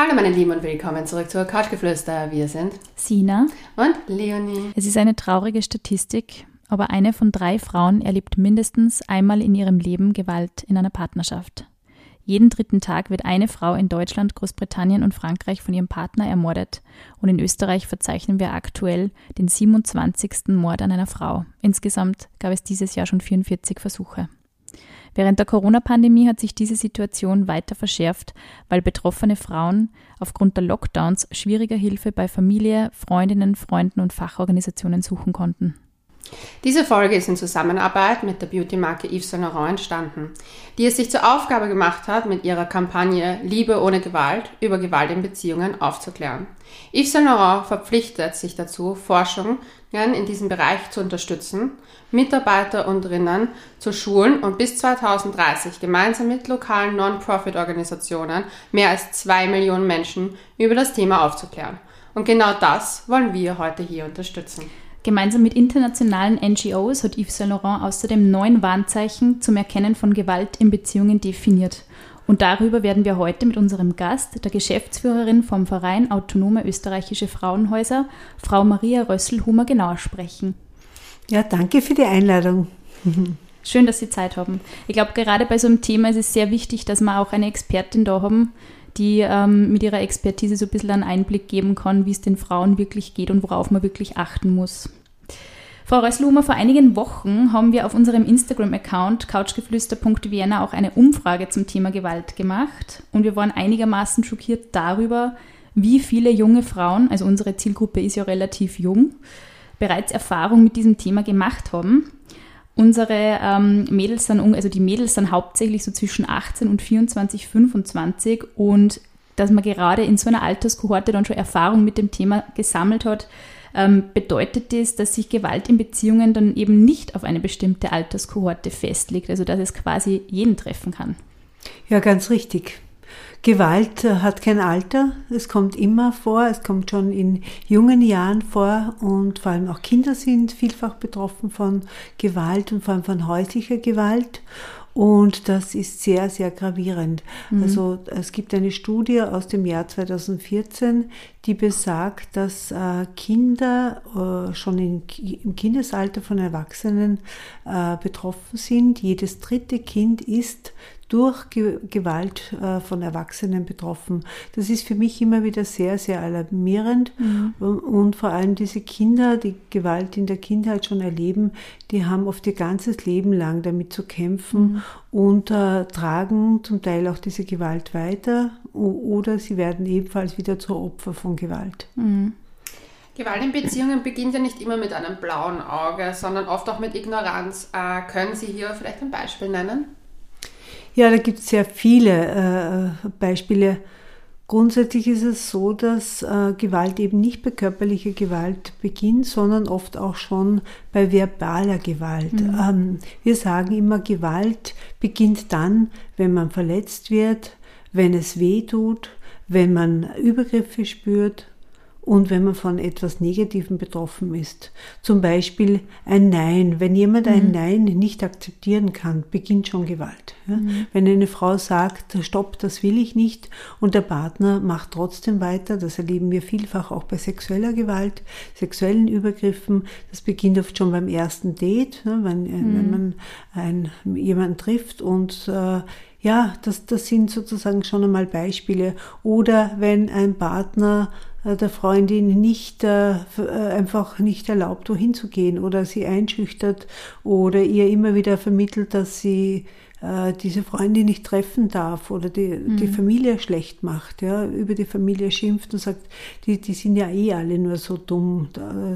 Hallo meine Lieben und willkommen zurück zur Couchgeflüster. Wir sind Sina und Leonie. Es ist eine traurige Statistik, aber eine von drei Frauen erlebt mindestens einmal in ihrem Leben Gewalt in einer Partnerschaft. Jeden dritten Tag wird eine Frau in Deutschland, Großbritannien und Frankreich von ihrem Partner ermordet. Und in Österreich verzeichnen wir aktuell den 27. Mord an einer Frau. Insgesamt gab es dieses Jahr schon 44 Versuche. Während der Corona-Pandemie hat sich diese Situation weiter verschärft, weil betroffene Frauen aufgrund der Lockdowns schwieriger Hilfe bei Familie, Freundinnen, Freunden und Fachorganisationen suchen konnten. Diese Folge ist in Zusammenarbeit mit der Beauty-Marke Yves Saint Laurent entstanden, die es sich zur Aufgabe gemacht hat, mit ihrer Kampagne Liebe ohne Gewalt über Gewalt in Beziehungen aufzuklären. Yves Saint Laurent verpflichtet sich dazu, Forschungen in diesem Bereich zu unterstützen, Mitarbeiter und Rinnen zu schulen und bis 2030 gemeinsam mit lokalen Non-Profit-Organisationen mehr als zwei Millionen Menschen über das Thema aufzuklären. Und genau das wollen wir heute hier unterstützen. Gemeinsam mit internationalen NGOs hat Yves Saint Laurent außerdem neun Warnzeichen zum Erkennen von Gewalt in Beziehungen definiert. Und darüber werden wir heute mit unserem Gast, der Geschäftsführerin vom Verein Autonome Österreichische Frauenhäuser, Frau Maria Rösselhumer, genauer sprechen. Ja, danke für die Einladung. Schön, dass Sie Zeit haben. Ich glaube, gerade bei so einem Thema ist es sehr wichtig, dass wir auch eine Expertin da haben, die ähm, mit ihrer Expertise so ein bisschen einen Einblick geben kann, wie es den Frauen wirklich geht und worauf man wirklich achten muss. Frau Rösslumer, vor einigen Wochen haben wir auf unserem Instagram-Account couchgeflüster.vienna auch eine Umfrage zum Thema Gewalt gemacht und wir waren einigermaßen schockiert darüber, wie viele junge Frauen, also unsere Zielgruppe ist ja relativ jung, bereits Erfahrung mit diesem Thema gemacht haben. Unsere ähm, Mädels sind, also die Mädels sind hauptsächlich so zwischen 18 und 24, 25 und dass man gerade in so einer Alterskohorte dann schon Erfahrung mit dem Thema gesammelt hat, ähm, bedeutet das, dass sich Gewalt in Beziehungen dann eben nicht auf eine bestimmte Alterskohorte festlegt, also dass es quasi jeden treffen kann. Ja, ganz richtig. Gewalt hat kein Alter, es kommt immer vor, es kommt schon in jungen Jahren vor und vor allem auch Kinder sind vielfach betroffen von Gewalt und vor allem von häuslicher Gewalt. Und das ist sehr, sehr gravierend. Mhm. Also es gibt eine Studie aus dem Jahr 2014, die besagt, dass äh, Kinder äh, schon in, im Kindesalter von Erwachsenen äh, betroffen sind. Jedes dritte Kind ist durch Gewalt äh, von Erwachsenen betroffen. Das ist für mich immer wieder sehr, sehr alarmierend. Mhm. Und vor allem diese Kinder, die Gewalt in der Kindheit schon erleben, die haben oft ihr ganzes Leben lang damit zu kämpfen mhm. und äh, tragen zum Teil auch diese Gewalt weiter oder sie werden ebenfalls wieder zur Opfer von Gewalt. Mhm. Gewalt in Beziehungen beginnt ja nicht immer mit einem blauen Auge, sondern oft auch mit Ignoranz. Äh, können Sie hier vielleicht ein Beispiel nennen? Ja, da gibt es sehr viele äh, Beispiele. Grundsätzlich ist es so, dass äh, Gewalt eben nicht bei körperlicher Gewalt beginnt, sondern oft auch schon bei verbaler Gewalt. Mhm. Ähm, wir sagen immer, Gewalt beginnt dann, wenn man verletzt wird, wenn es weh tut, wenn man Übergriffe spürt, und wenn man von etwas Negativem betroffen ist. Zum Beispiel ein Nein. Wenn jemand mhm. ein Nein nicht akzeptieren kann, beginnt schon Gewalt. Ja? Mhm. Wenn eine Frau sagt, stopp, das will ich nicht und der Partner macht trotzdem weiter, das erleben wir vielfach auch bei sexueller Gewalt, sexuellen Übergriffen, das beginnt oft schon beim ersten Date, ne? wenn, äh, mhm. wenn man ein, jemanden trifft und äh, ja, das, das sind sozusagen schon einmal Beispiele. Oder wenn ein Partner der Freundin nicht äh, äh, einfach nicht erlaubt, wohin zu gehen oder sie einschüchtert oder ihr immer wieder vermittelt, dass sie äh, diese Freundin nicht treffen darf oder die, mhm. die Familie schlecht macht, ja, über die Familie schimpft und sagt, die, die sind ja eh alle nur so dumm.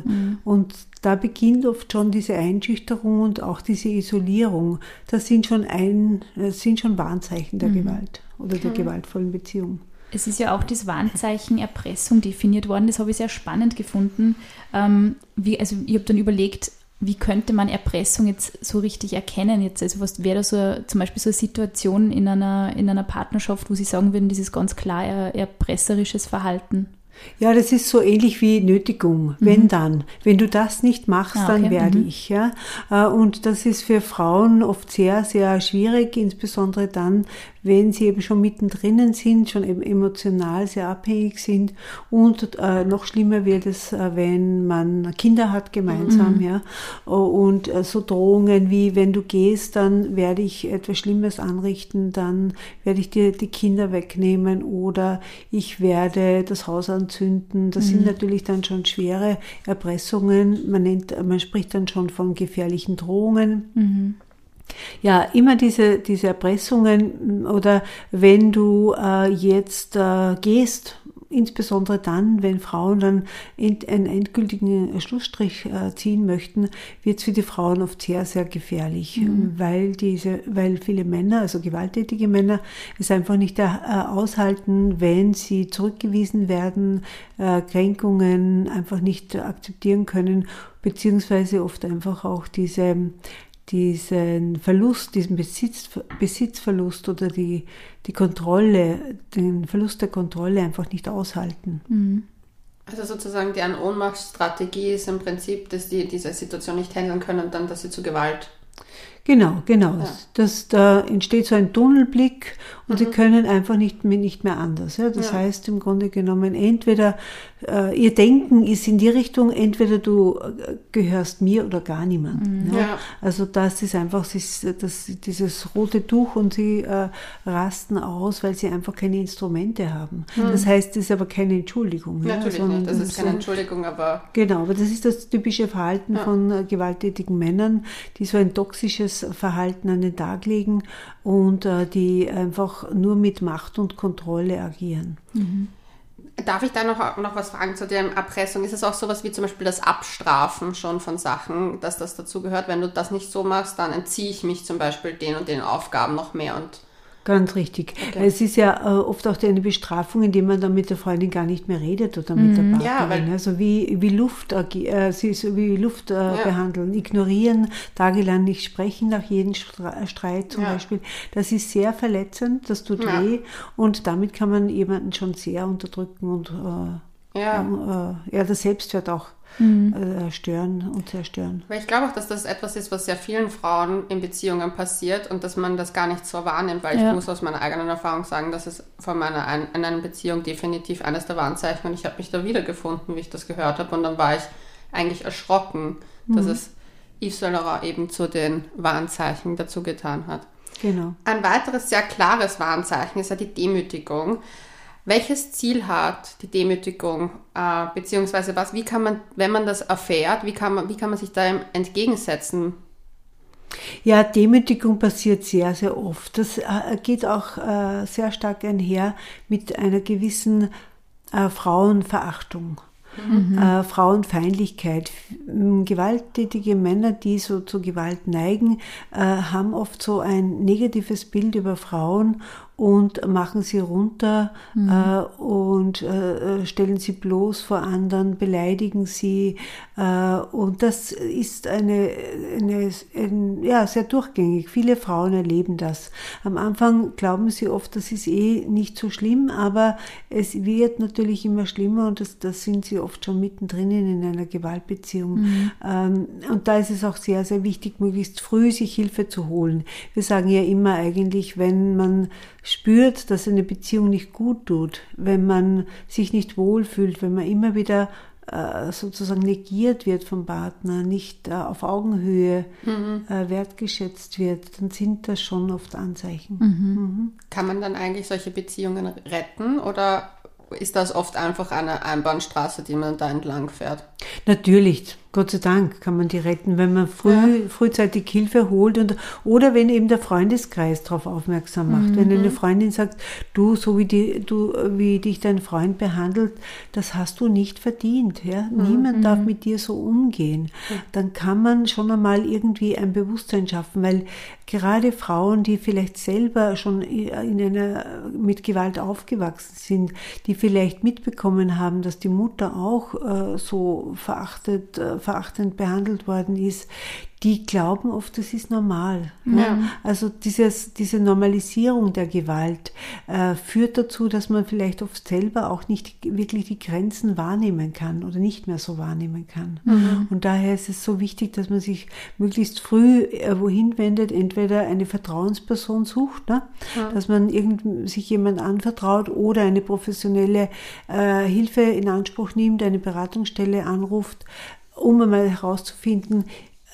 Mhm. Und da beginnt oft schon diese Einschüchterung und auch diese Isolierung. Das sind schon ein, das sind schon Warnzeichen der mhm. Gewalt oder der gewaltvollen Beziehung. Es ist ja auch das Warnzeichen Erpressung definiert worden. Das habe ich sehr spannend gefunden. Ähm, wie, also ich habe dann überlegt, wie könnte man Erpressung jetzt so richtig erkennen? Jetzt, also was wäre da so zum Beispiel so eine Situation in einer, in einer Partnerschaft, wo Sie sagen würden, das ist ganz klar erpresserisches Verhalten? Ja, das ist so ähnlich wie Nötigung, mhm. wenn dann. Wenn du das nicht machst, ah, okay. dann werde mhm. ich. Ja? Äh, und das ist für Frauen oft sehr, sehr schwierig, insbesondere dann, wenn sie eben schon mittendrin sind, schon eben emotional sehr abhängig sind und äh, noch schlimmer wird es, äh, wenn man Kinder hat gemeinsam, mhm. ja, und äh, so Drohungen wie, wenn du gehst, dann werde ich etwas Schlimmes anrichten, dann werde ich dir die Kinder wegnehmen oder ich werde das Haus anzünden. Das mhm. sind natürlich dann schon schwere Erpressungen. Man nennt, man spricht dann schon von gefährlichen Drohungen. Mhm. Ja, immer diese, diese Erpressungen oder wenn du äh, jetzt äh, gehst, insbesondere dann, wenn Frauen dann einen endgültigen Schlussstrich äh, ziehen möchten, wird es für die Frauen oft sehr, sehr gefährlich, mhm. weil diese, weil viele Männer, also gewalttätige Männer, es einfach nicht äh, aushalten, wenn sie zurückgewiesen werden, äh, Kränkungen einfach nicht akzeptieren können, beziehungsweise oft einfach auch diese diesen Verlust, diesen Besitz, Besitzverlust oder die, die Kontrolle, den Verlust der Kontrolle einfach nicht aushalten. Mhm. Also sozusagen deren Ohnmachtsstrategie ist im Prinzip, dass die diese Situation nicht handeln können, dann, dass sie zu Gewalt Genau, genau. Ja. Das, da entsteht so ein Tunnelblick und mhm. sie können einfach nicht mehr, nicht mehr anders. Ja? Das ja. heißt im Grunde genommen, entweder äh, ihr Denken ist in die Richtung, entweder du äh, gehörst mir oder gar niemandem. Mhm. Ja? Also das ist einfach das, das, dieses rote Tuch und sie äh, rasten aus, weil sie einfach keine Instrumente haben. Mhm. Das heißt, es ist aber keine Entschuldigung. Natürlich also, nicht, das ist keine Entschuldigung, aber... Genau, aber das ist das typische Verhalten von äh, gewalttätigen Männern, die so ein toxisches Verhalten an den Tag legen und äh, die einfach nur mit Macht und Kontrolle agieren. Mhm. Darf ich da noch, noch was fragen zu der Erpressung? Ist es auch sowas wie zum Beispiel das Abstrafen schon von Sachen, dass das dazu gehört? Wenn du das nicht so machst, dann entziehe ich mich zum Beispiel den und den Aufgaben noch mehr und Ganz richtig. Okay. Es ist ja äh, oft auch eine Bestrafung, indem man dann mit der Freundin gar nicht mehr redet oder mit mhm. der Partnerin. Ja, also wie, wie Luft, äh, sie ist wie Luft äh, ja. behandeln, ignorieren, tagelang nicht sprechen nach jedem Streit zum ja. Beispiel. Das ist sehr verletzend, das tut weh und damit kann man jemanden schon sehr unterdrücken und äh, ja. Äh, ja, das Selbstwert auch mhm. äh, stören und zerstören. Weil ich glaube auch, dass das etwas ist, was sehr vielen Frauen in Beziehungen passiert und dass man das gar nicht so wahrnimmt, weil ja. ich muss aus meiner eigenen Erfahrung sagen, dass es von meiner ein, in einer Beziehung definitiv eines der Warnzeichen und ich habe mich da wiedergefunden, wie ich das gehört habe und dann war ich eigentlich erschrocken, mhm. dass es Yves Saint Laurent eben zu den Warnzeichen dazu getan hat. Genau. Ein weiteres sehr klares Warnzeichen ist ja die Demütigung welches Ziel hat die Demütigung, äh, beziehungsweise was, wie kann man, wenn man das erfährt, wie kann man, wie kann man sich da entgegensetzen? Ja, Demütigung passiert sehr, sehr oft. Das äh, geht auch äh, sehr stark einher mit einer gewissen äh, Frauenverachtung. Mhm. Äh, Frauenfeindlichkeit. Gewalttätige Männer, die so zu Gewalt neigen, äh, haben oft so ein negatives Bild über Frauen und machen sie runter mhm. äh, und äh, stellen sie bloß vor anderen, beleidigen sie. Äh, und das ist eine, eine ein, ja, sehr durchgängig. Viele Frauen erleben das. Am Anfang glauben sie oft, das ist eh nicht so schlimm, aber es wird natürlich immer schlimmer und das, das sind sie oft schon mittendrin in einer Gewaltbeziehung. Mhm. Ähm, und da ist es auch sehr, sehr wichtig, möglichst früh sich Hilfe zu holen. Wir sagen ja immer eigentlich, wenn man spürt, dass eine Beziehung nicht gut tut, wenn man sich nicht wohlfühlt, wenn man immer wieder äh, sozusagen negiert wird vom Partner, nicht äh, auf Augenhöhe mhm. äh, wertgeschätzt wird, dann sind das schon oft Anzeichen. Mhm. Mhm. Kann man dann eigentlich solche Beziehungen retten oder ist das oft einfach eine Einbahnstraße, die man da entlang fährt? Natürlich, Gott sei Dank kann man die retten, wenn man früh, ja. frühzeitig Hilfe holt und, oder wenn eben der Freundeskreis darauf aufmerksam macht. Mhm. Wenn eine Freundin sagt, du, so wie, die, du, wie dich dein Freund behandelt, das hast du nicht verdient. Ja? Mhm. Niemand darf mit dir so umgehen. Dann kann man schon einmal irgendwie ein Bewusstsein schaffen, weil gerade Frauen, die vielleicht selber schon in einer, mit Gewalt aufgewachsen sind, die vielleicht mitbekommen haben, dass die Mutter auch äh, so verachtet, äh, verachtend behandelt worden ist, die glauben oft, das ist normal. Ja. Also dieses, diese Normalisierung der Gewalt äh, führt dazu, dass man vielleicht oft selber auch nicht wirklich die Grenzen wahrnehmen kann oder nicht mehr so wahrnehmen kann. Mhm. Und daher ist es so wichtig, dass man sich möglichst früh äh, wohin wendet, entweder eine Vertrauensperson sucht, ne? Ja. dass man irgend, sich jemand anvertraut oder eine professionelle äh, Hilfe in Anspruch nimmt, eine Beratungsstelle anruft, um einmal herauszufinden,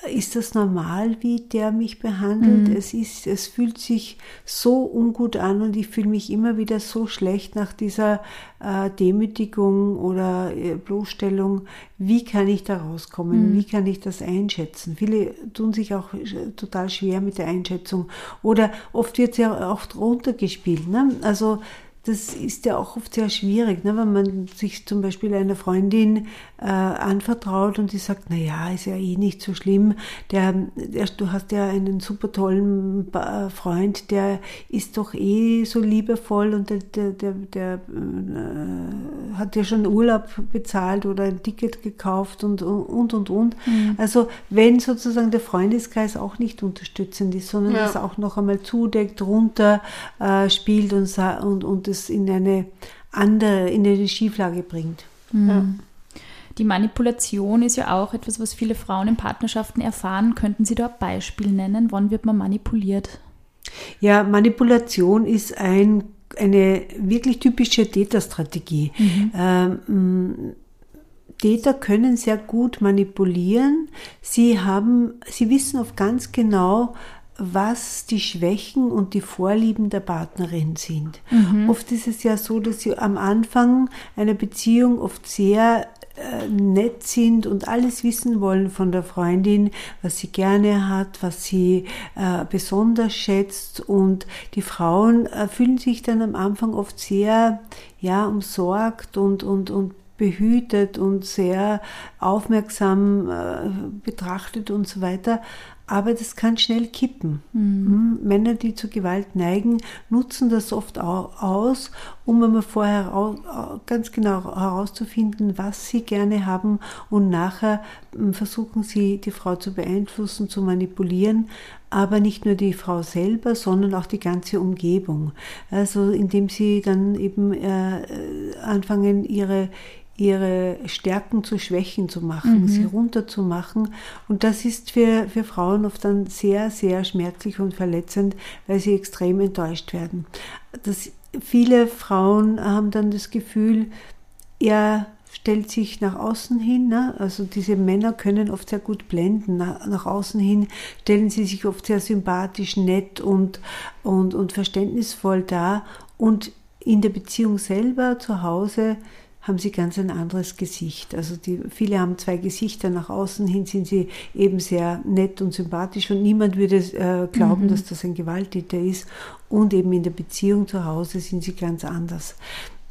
ist das normal, wie der mich behandelt? Mhm. Es ist, es fühlt sich so ungut an und ich fühle mich immer wieder so schlecht nach dieser äh, Demütigung oder äh, Bloßstellung. Wie kann ich da rauskommen? Mhm. Wie kann ich das einschätzen? Viele tun sich auch äh, total schwer mit der Einschätzung. Oder oft wird es ja auch runtergespielt. Ne? Also das ist ja auch oft sehr schwierig, ne? wenn man sich zum Beispiel einer Freundin äh, anvertraut und die sagt, na ja, ist ja eh nicht so schlimm. Der, der, du hast ja einen super tollen Freund, der ist doch eh so liebevoll und der, der, der, der äh, hat ja schon Urlaub bezahlt oder ein Ticket gekauft und und und und. Mhm. Also wenn sozusagen der Freundeskreis auch nicht unterstützend ist, sondern ja. das auch noch einmal zudeckt, runter äh, spielt und, und, und das es in eine andere, in eine Schieflage bringt. Mhm. Ja. Die Manipulation ist ja auch etwas, was viele Frauen in Partnerschaften erfahren. Könnten Sie da ein Beispiel nennen? Wann wird man manipuliert? Ja, Manipulation ist ein, eine wirklich typische Täterstrategie. Mhm. Ähm, Täter können sehr gut manipulieren. Sie haben, sie wissen oft ganz genau, was die Schwächen und die Vorlieben der Partnerin sind. Mhm. Oft ist es ja so, dass sie am Anfang einer Beziehung oft sehr äh, nett sind und alles wissen wollen von der Freundin, was sie gerne hat, was sie äh, besonders schätzt. Und die Frauen äh, fühlen sich dann am Anfang oft sehr ja, umsorgt und, und, und behütet und sehr aufmerksam äh, betrachtet und so weiter aber das kann schnell kippen. Mhm. Männer, die zur Gewalt neigen, nutzen das oft auch aus, um einmal vorher ganz genau herauszufinden, was sie gerne haben und nachher hm, versuchen sie, die Frau zu beeinflussen, zu manipulieren, aber nicht nur die Frau selber, sondern auch die ganze Umgebung. Also indem sie dann eben äh, anfangen, ihre, ihre Stärken zu Schwächen zu machen, mhm. sie runterzumachen. Und das ist für, für Frauen oft dann sehr, sehr schmerzlich und verletzend, weil sie extrem enttäuscht werden. Das, viele Frauen haben dann das Gefühl, er stellt sich nach außen hin, ne? also diese Männer können oft sehr gut blenden, nach, nach außen hin stellen sie sich oft sehr sympathisch, nett und, und, und verständnisvoll dar und in der Beziehung selber zu Hause haben sie ganz ein anderes Gesicht. Also die, viele haben zwei Gesichter. Nach außen hin sind sie eben sehr nett und sympathisch und niemand würde äh, glauben, mhm. dass das ein Gewalttäter ist. Und eben in der Beziehung zu Hause sind sie ganz anders.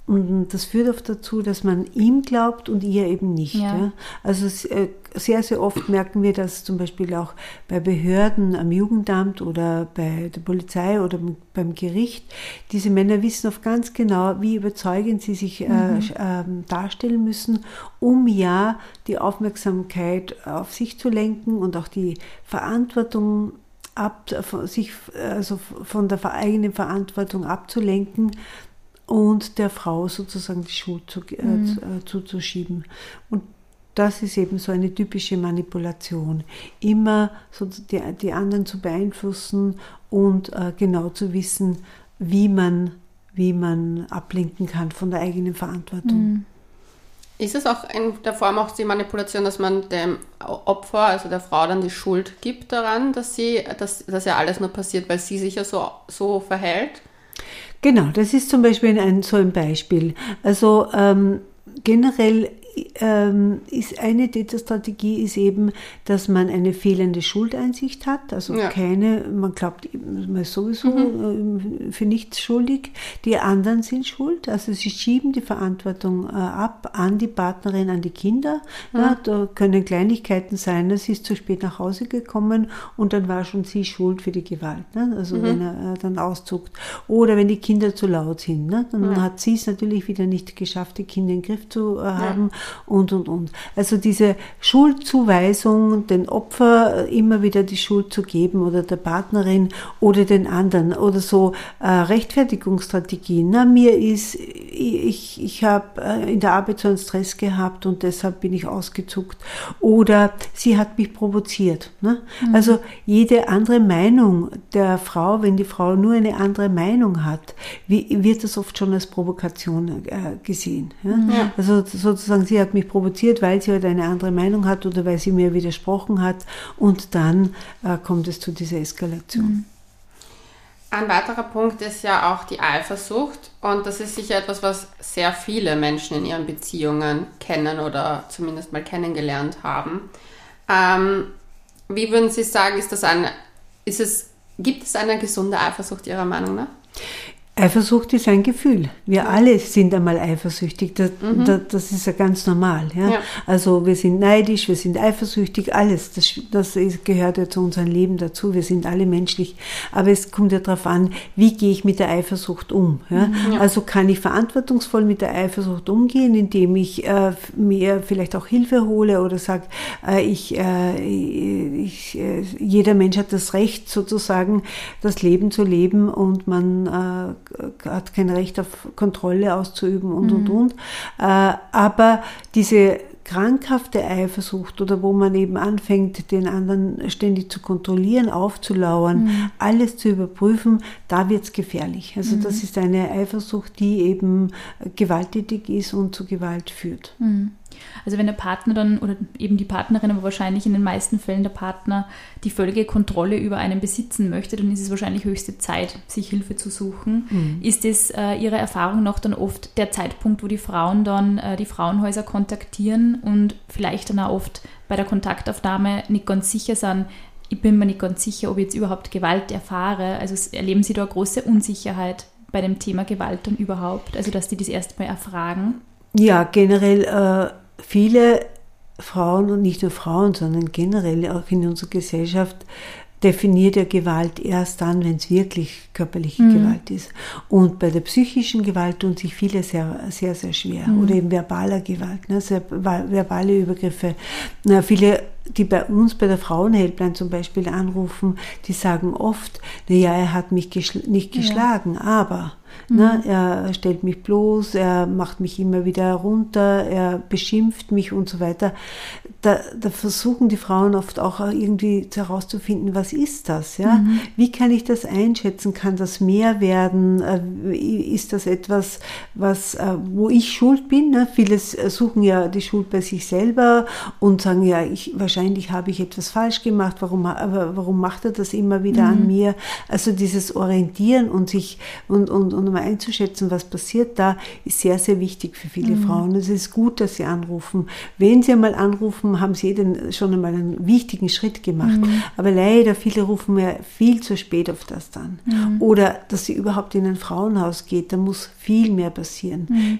Und das führt oft dazu, dass man ihm glaubt und ihr eben nicht. Ja. Ja? Also äh, sehr, sehr oft merken wir das zum Beispiel auch bei Behörden am Jugendamt oder bei der Polizei oder beim Gericht. Diese Männer wissen oft ganz genau, wie überzeugend sie sich äh, mhm. äh, darstellen müssen, um ja die Aufmerksamkeit auf sich zu lenken und auch die Verantwortung ab, sich also von der eigenen Verantwortung abzulenken und der Frau sozusagen die Schuld zu, äh, mhm. äh, zuzuschieben. Und das ist eben so eine typische Manipulation. Immer so die, die anderen zu beeinflussen und äh, genau zu wissen, wie man, wie man ablenken kann von der eigenen Verantwortung. Mhm. Ist es auch in der Form auch die Manipulation, dass man dem Opfer, also der Frau, dann die Schuld gibt daran, dass sie, dass, dass ja alles nur passiert, weil sie sich ja so, so verhält? Genau, das ist zum Beispiel ein, so ein Beispiel. Also ähm, generell ähm, ist eine Täterstrategie ist eben, dass man eine fehlende Schuldeinsicht hat, also ja. keine, man glaubt man ist sowieso mhm. Äh, für nichts schuldig, die anderen sind schuld, also sie schieben die Verantwortung äh, ab an die Partnerin, an die Kinder. Mhm. Ja, da können Kleinigkeiten sein, sie ist zu spät nach Hause gekommen und dann war schon sie schuld für die Gewalt, ne? also mhm. wenn er äh, dann auszuckt. Oder wenn die Kinder zu laut sind, ne? dann hat sie es natürlich wieder nicht geschafft, die Kinder in den Griff zu äh, haben. Ja und, und, und. Also diese Schuldzuweisung, den Opfer immer wieder die Schuld zu geben oder der Partnerin oder den anderen oder so äh, Rechtfertigungsstrategien. Na, mir ist, ich, ich habe äh, in der Arbeit so einen Stress gehabt und deshalb bin ich ausgezuckt oder sie hat mich provoziert. Ne? Mhm. Also jede andere Meinung der Frau, wenn die Frau nur eine andere Meinung hat, wie, wird das oft schon als Provokation äh, gesehen. Ja? Ja. Also sozusagen, sie hat mich provoziert, weil sie halt eine andere Meinung hat oder weil sie mir widersprochen hat und dann äh, kommt es zu dieser Eskalation. Mhm. Ein weiterer Punkt ist ja auch die Eifersucht und das ist sicher etwas, was sehr viele Menschen in ihren Beziehungen kennen oder zumindest mal kennengelernt haben. Ähm, wie würden Sie sagen, ist das eine, ist es, gibt es eine gesunde Eifersucht Ihrer Meinung nach? Eifersucht ist ein Gefühl. Wir alle sind einmal eifersüchtig. Das, mhm. das, das ist ja ganz normal. Ja? ja? Also wir sind neidisch, wir sind eifersüchtig, alles. Das, das ist, gehört ja zu unserem Leben dazu. Wir sind alle menschlich. Aber es kommt ja darauf an, wie gehe ich mit der Eifersucht um. Ja? Mhm. ja? Also kann ich verantwortungsvoll mit der Eifersucht umgehen, indem ich äh, mir vielleicht auch Hilfe hole oder sage, äh, ich, äh, ich, äh, jeder Mensch hat das Recht sozusagen, das Leben zu leben und man äh, hat kein Recht auf Kontrolle auszuüben und, mhm. und, und. Äh, aber diese krankhafte Eifersucht oder wo man eben anfängt, den anderen ständig zu kontrollieren, aufzulauern, mhm. alles zu überprüfen, da wird es gefährlich. Also mhm. das ist eine Eifersucht, die eben gewalttätig ist und zu Gewalt führt. Mhm. Also wenn der Partner dann, oder eben die Partnerin, aber wahrscheinlich in den meisten Fällen der Partner, die völlige Kontrolle über einen besitzen möchte, dann ist es wahrscheinlich höchste Zeit, sich Hilfe zu suchen. Mhm. Ist es äh, Ihrer Erfahrung noch dann oft der Zeitpunkt, wo die Frauen dann äh, die Frauenhäuser kontaktieren und vielleicht dann auch oft bei der Kontaktaufnahme nicht ganz sicher sind, ich bin mir nicht ganz sicher, ob ich jetzt überhaupt Gewalt erfahre. Also erleben Sie da eine große Unsicherheit bei dem Thema Gewalt dann überhaupt? Also dass die das erstmal erfragen? Ja, generell äh, viele Frauen und nicht nur Frauen, sondern generell auch in unserer Gesellschaft definiert ja Gewalt erst dann, wenn es wirklich körperliche mhm. Gewalt ist. Und bei der psychischen Gewalt tun sich viele sehr, sehr, sehr schwer. Mhm. Oder eben verbaler Gewalt, ne? sehr, verbale Übergriffe. Na, viele, die bei uns bei der Frauenhelpline zum Beispiel anrufen, die sagen oft, naja, er hat mich geschl nicht geschlagen, ja. aber Ne? Mhm. Er stellt mich bloß, er macht mich immer wieder runter, er beschimpft mich und so weiter. Da, da versuchen die Frauen oft auch irgendwie herauszufinden, was ist das? Ja? Mhm. Wie kann ich das einschätzen? Kann das mehr werden? Äh, ist das etwas, was, äh, wo ich schuld bin? Ne? Viele suchen ja die Schuld bei sich selber und sagen, ja, ich, wahrscheinlich habe ich etwas falsch gemacht, warum, warum macht er das immer wieder mhm. an mir? Also dieses Orientieren und sich und, und, und mal einzuschätzen, was passiert da, ist sehr, sehr wichtig für viele mhm. Frauen. Es ist gut, dass sie anrufen. Wenn sie einmal anrufen, haben sie den, schon einmal einen wichtigen Schritt gemacht. Mhm. Aber leider, viele rufen mir viel zu spät auf das dann. Mhm. Oder, dass sie überhaupt in ein Frauenhaus geht, da muss viel mehr passieren. Mhm.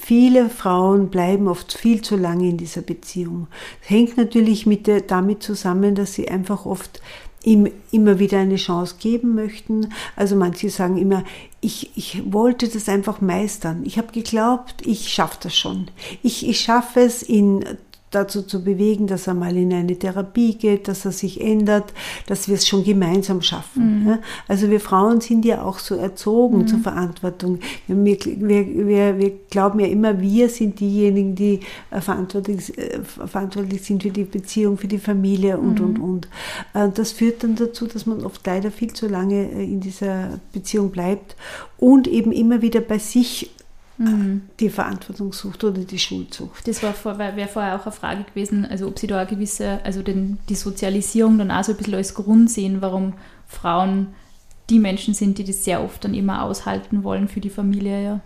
Viele Frauen bleiben oft viel zu lange in dieser Beziehung. Das hängt natürlich mit der, damit zusammen, dass sie einfach oft ihm immer wieder eine Chance geben möchten. Also manche sagen immer, ich, ich wollte das einfach meistern. Ich habe geglaubt, ich schaffe das schon. Ich, ich schaffe es in dazu zu bewegen, dass er mal in eine Therapie geht, dass er sich ändert, dass wir es schon gemeinsam schaffen. Mhm. Also wir Frauen sind ja auch so erzogen mhm. zur Verantwortung. Wir, wir, wir, wir, glauben ja immer, wir sind diejenigen, die äh, verantwortlich, äh, verantwortlich sind für die Beziehung, für die Familie und, mhm. und, und. Äh, das führt dann dazu, dass man oft leider viel zu lange in dieser Beziehung bleibt und eben immer wieder bei sich mhm. die Verantwortungssucht oder die Schuldsucht. Das war wäre vorher auch eine Frage gewesen, also ob Sie da eine gewisse, also den, die Sozialisierung dann auch so ein bisschen als Grund sehen, warum Frauen die Menschen sind, die das sehr oft dann immer aushalten wollen für die Familie, ja.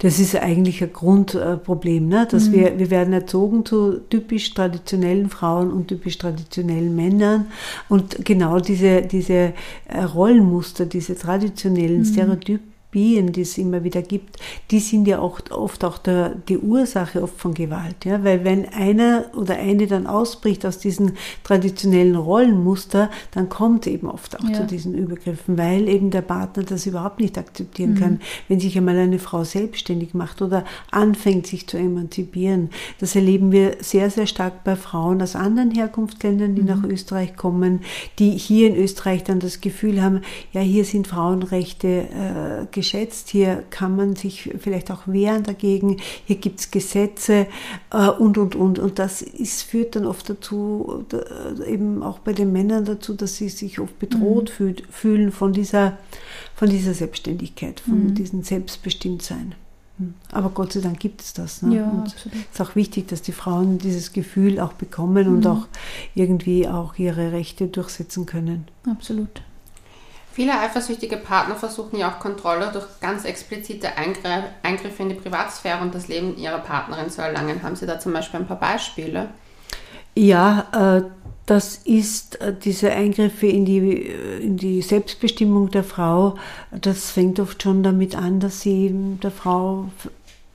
Das ist eigentlich ein Grundproblem, ne? dass mhm. wir, wir werden erzogen zu typisch traditionellen Frauen und typisch traditionellen Männern und genau diese, diese äh, Rollenmuster, diese traditionellen mhm. Stereotypen, Phobien, die es immer wieder gibt, die sind ja auch oft auch der, die Ursache oft von Gewalt. Ja? Weil wenn einer oder eine dann ausbricht aus diesen traditionellen Rollenmuster, dann kommt eben oft auch ja. zu diesen Übergriffen, weil eben der Partner das überhaupt nicht akzeptieren mhm. kann. Wenn sich einmal eine Frau selbstständig macht oder anfängt, sich zu emanzipieren. Das erleben wir sehr, sehr stark bei Frauen aus anderen Herkunftsländern, die mhm. nach Österreich kommen, die hier in Österreich dann das Gefühl haben, ja, hier sind Frauenrechte äh, geschätzt, hier kann man sich vielleicht auch wehren dagegen, hier gibt es Gesetze äh, und, und, und. Und das ist, führt dann oft dazu, da, eben auch bei den Männern dazu, dass sie sich oft bedroht mhm. fühl, fühlen von dieser, von dieser Selbstständigkeit, von mhm. diesem Selbstbestimmtsein. Hm. Aber Gott sei Dank gibt es das. Ne? Ja, es ist auch wichtig, dass die Frauen dieses Gefühl auch bekommen mhm. und auch irgendwie auch ihre Rechte durchsetzen können. Absolut. Viele eifersüchtige Partner versuchen ja auch Kontrolle durch ganz explizite Eingriffe in die Privatsphäre und das Leben ihrer Partnerin zu erlangen. Haben Sie da zum Beispiel ein paar Beispiele? Ja, äh, das ist äh, diese Eingriffe in die, äh, in die Selbstbestimmung der Frau. Das fängt oft schon damit an, dass sie der Frau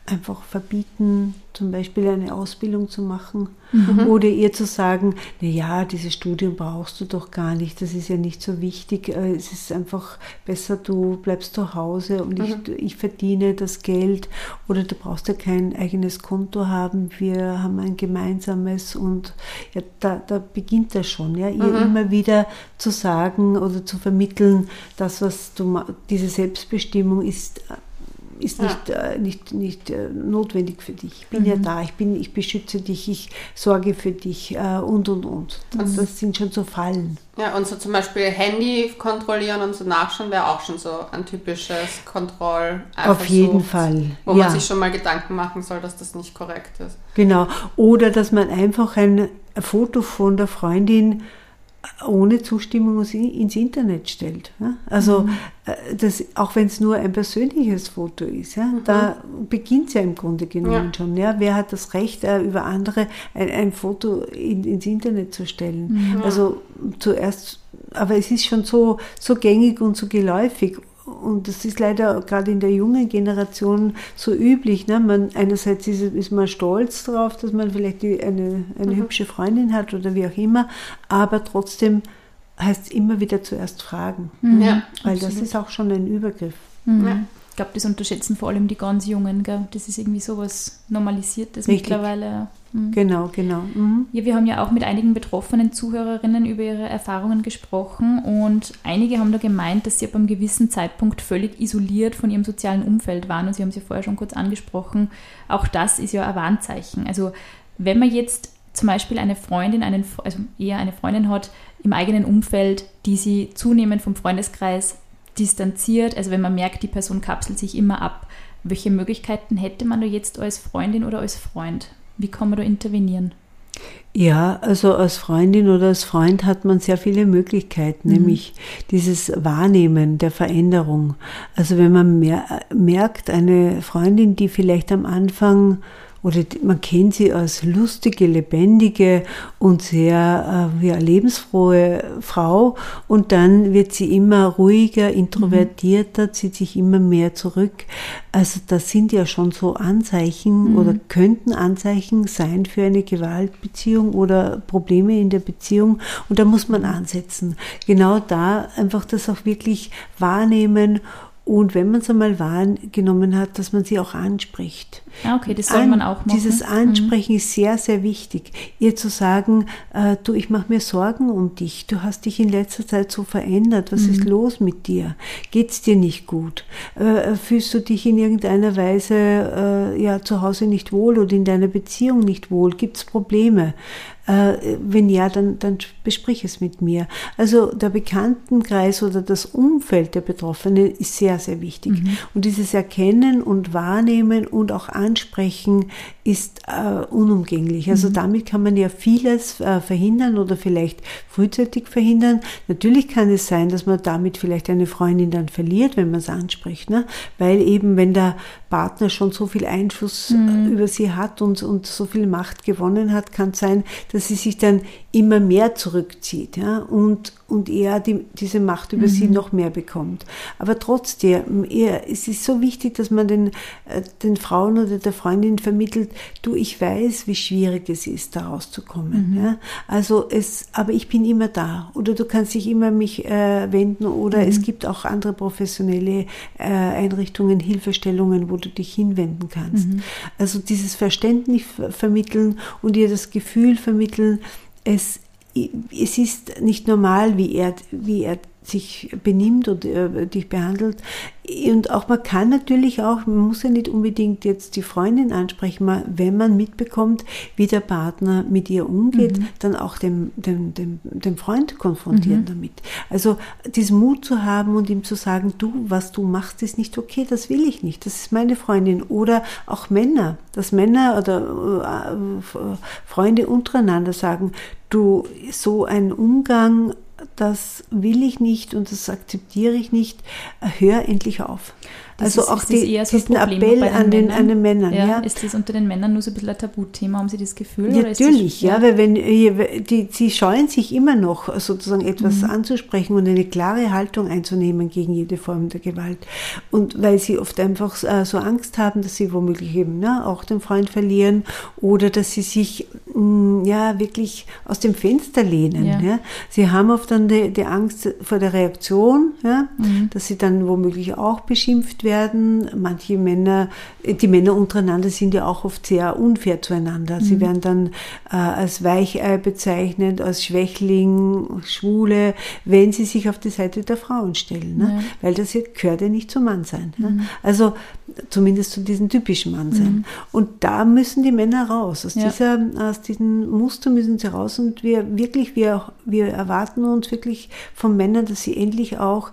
einfach verbieten, zum Beispiel eine Ausbildung zu machen mhm. oder ihr zu sagen, na ja, dieses Studium brauchst du doch gar nicht, das ist ja nicht so wichtig, äh, es ist einfach besser, du bleibst zu Hause und mhm. ich, ich verdiene das Geld oder du brauchst ja kein eigenes Konto haben, wir haben ein gemeinsames und ja, da, da beginnt das schon, ja, ihr mhm. immer wieder zu sagen oder zu vermitteln, das, was du, diese Selbstbestimmung ist ist nicht, ja. äh, nicht, nicht äh, notwendig für dich. Ich bin mhm. ja da, ich, bin, ich beschütze dich, ich sorge für dich äh, und und und. Das, das, sind schon so Fallen. Ja, und so zum Beispiel Handy kontrollieren und so nachschauen wäre auch schon so ein typisches Kontroll. Auf jeden Fall. Wo ja. man sich schon mal Gedanken machen soll, dass das nicht korrekt ist. Genau. Oder dass man einfach ein Foto von der Freundin ohne Zustimmung ins Internet stellt. Also mhm. Äh, das, auch wenn es nur ein persönliches Foto ist, ja, mhm. da beginnt es ja im Grunde genommen ja. schon. Ja. Wer hat das Recht, äh, über andere ein, ein Foto in, ins Internet zu stellen? Mhm. Also zuerst, aber es ist schon so, so gängig und so geläufig und das ist leider gerade in der jungen Generation so üblich. Ne? Man, einerseits ist, ist man stolz darauf, dass man vielleicht die, eine, eine mhm. hübsche Freundin hat oder wie auch immer, aber trotzdem heißt es immer wieder zuerst fragen. Mhm. Ja, weil absolut. das ist auch schon ein Übergriff. Mhm. Ja glaube, das unterschätzen vor allem die ganz Jungen. Gell? Das ist irgendwie sowas Normalisiertes Richtig. mittlerweile. Mhm. Genau, genau. Mhm. Ja, wir haben ja auch mit einigen betroffenen Zuhörerinnen über ihre Erfahrungen gesprochen und einige haben da gemeint, dass sie ab einem gewissen Zeitpunkt völlig isoliert von ihrem sozialen Umfeld waren und Sie haben es ja vorher schon kurz angesprochen. Auch das ist ja ein Warnzeichen. Also wenn man jetzt zum Beispiel eine Freundin, einen, also eher eine Freundin hat im eigenen Umfeld, die sie zunehmend vom Freundeskreis distanziert, also wenn man merkt, die Person kapselt sich immer ab, welche Möglichkeiten hätte man da jetzt als Freundin oder als Freund? Wie kann man da intervenieren? Ja, also als Freundin oder als Freund hat man sehr viele Möglichkeiten, mhm. nämlich dieses Wahrnehmen der Veränderung. Also wenn man mehr, merkt, eine Freundin, die vielleicht am Anfang oder man kennt sie als lustige, lebendige und sehr äh, ja, lebensfrohe Frau und dann wird sie immer ruhiger, introvertierter, mhm. zieht sich immer mehr zurück. Also das sind ja schon so Anzeichen mhm. oder könnten Anzeichen sein für eine Gewaltbeziehung oder Probleme in der Beziehung und da muss man ansetzen. Genau da einfach das auch wirklich wahrnehmen und wenn man es einmal wahrgenommen hat, dass man sie auch anspricht. Ah, okay, das soll An, man auch machen. Dieses mhm. Ansprechen mhm. ist sehr, sehr wichtig. Ihr zu sagen, äh, du, ich mache mir Sorgen um dich, du hast dich in letzter Zeit so verändert, was mhm. ist los mit dir? Geht es dir nicht gut? Äh, fühlst du dich in irgendeiner Weise äh, ja, zu Hause nicht wohl oder in deiner Beziehung nicht wohl? Gibt es Probleme? Äh, wenn ja, dann, dann besprich es mit mir. Also der Bekanntenkreis oder das Umfeld der Betroffenen ist sehr, sehr wichtig. Mhm. Und dieses Erkennen und Wahrnehmen und auch Ansprechen ist äh, unumgänglich. Also mhm. damit kann man ja vieles äh, verhindern oder vielleicht frühzeitig verhindern. Natürlich kann es sein, dass man damit vielleicht eine Freundin dann verliert, wenn man es anspricht. Ne? Weil eben, wenn da Partner schon so viel Einfluss mhm. über sie hat und, und so viel Macht gewonnen hat, kann sein, dass sie sich dann immer mehr zurückzieht ja, und, und er die, diese Macht über mhm. sie noch mehr bekommt. Aber trotzdem, er, es ist so wichtig, dass man den, äh, den Frauen oder der Freundin vermittelt, du, ich weiß, wie schwierig es ist, da rauszukommen. Mhm. Ja. Also es, aber ich bin immer da. Oder du kannst dich immer an mich äh, wenden oder mhm. es gibt auch andere professionelle äh, Einrichtungen, Hilfestellungen, wo du dich hinwenden kannst. Mhm. Also dieses Verständnis vermitteln und ihr das Gefühl vermitteln, es, es ist nicht normal, wie er, wie er sich benimmt und äh, dich behandelt. Und auch man kann natürlich auch, man muss ja nicht unbedingt jetzt die Freundin ansprechen, man, wenn man mitbekommt, wie der Partner mit ihr umgeht, mhm. dann auch dem, dem, dem, dem Freund konfrontieren mhm. damit. Also diesen Mut zu haben und ihm zu sagen, du, was du machst, ist nicht okay, das will ich nicht, das ist meine Freundin. Oder auch Männer, dass Männer oder äh, Freunde untereinander sagen, du, so ein Umgang das will ich nicht und das akzeptiere ich nicht, hör endlich auf. Das also ist, auch ist die, so diesen Appell an den, an den Männern. Ja, ja, Ist das unter den Männern nur so ein bisschen ein Tabuthema? Haben Sie das Gefühl? Ja, natürlich, ja, weil wenn die, sie scheuen sich immer noch sozusagen etwas mhm. anzusprechen und eine klare Haltung einzunehmen gegen jede Form der Gewalt. Und weil sie oft einfach äh, so Angst haben, dass sie womöglich eben ne, auch den Freund verlieren oder dass sie sich mh, mm, ja wirklich aus dem Fenster lehnen. Ja. ja. Sie haben oft dann die, die Angst vor der Reaktion, ja, mhm. dass sie dann womöglich auch beschimpft werden werden. Manche Männer, die Männer untereinander sind ja auch oft sehr unfair zueinander. Sie mhm. werden dann äh, als Weichei bezeichnet, als Schwächling, Schwule, wenn sie sich auf die Seite der Frauen stellen. Ne? Ja. Weil das gehört ja nicht zum Mannsein. Ne? Mhm. Also zumindest zu diesem typischen Mannsein. Mhm. Und da müssen die Männer raus. Aus, ja. dieser, aus diesem Muster müssen sie raus. Und wir wirklich, wir, wir erwarten uns wirklich von Männern, dass sie endlich auch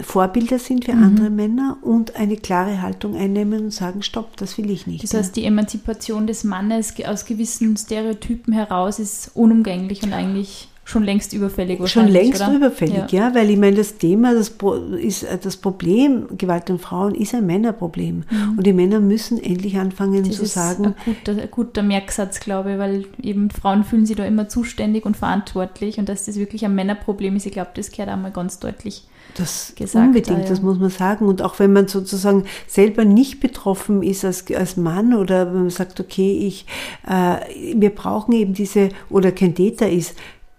Vorbilder sind für mhm. andere Männer und eine klare Haltung einnehmen und sagen, stopp, das will ich nicht. Das heißt, die Emanzipation des Mannes aus gewissen Stereotypen heraus ist unumgänglich und eigentlich schon längst überfällig Schon längst oder? überfällig, ja. ja. weil ich meine, das Thema, das, ist, das Problem Gewalt an Frauen ist ein Männerproblem. Mhm. Und die Männer müssen endlich anfangen das zu sagen. Ein guter, ein guter Merksatz, glaube ich, weil eben Frauen fühlen sich da immer zuständig und verantwortlich und dass das wirklich ein Männerproblem ist, ich glaube, das gehört einmal ganz deutlich das gesagt, unbedingt, ja. das muss man sagen. Und auch wenn man sozusagen selber nicht betroffen ist als, als Mann oder wenn man sagt, okay, ich, äh, wir brauchen eben diese, oder kein Täter ist,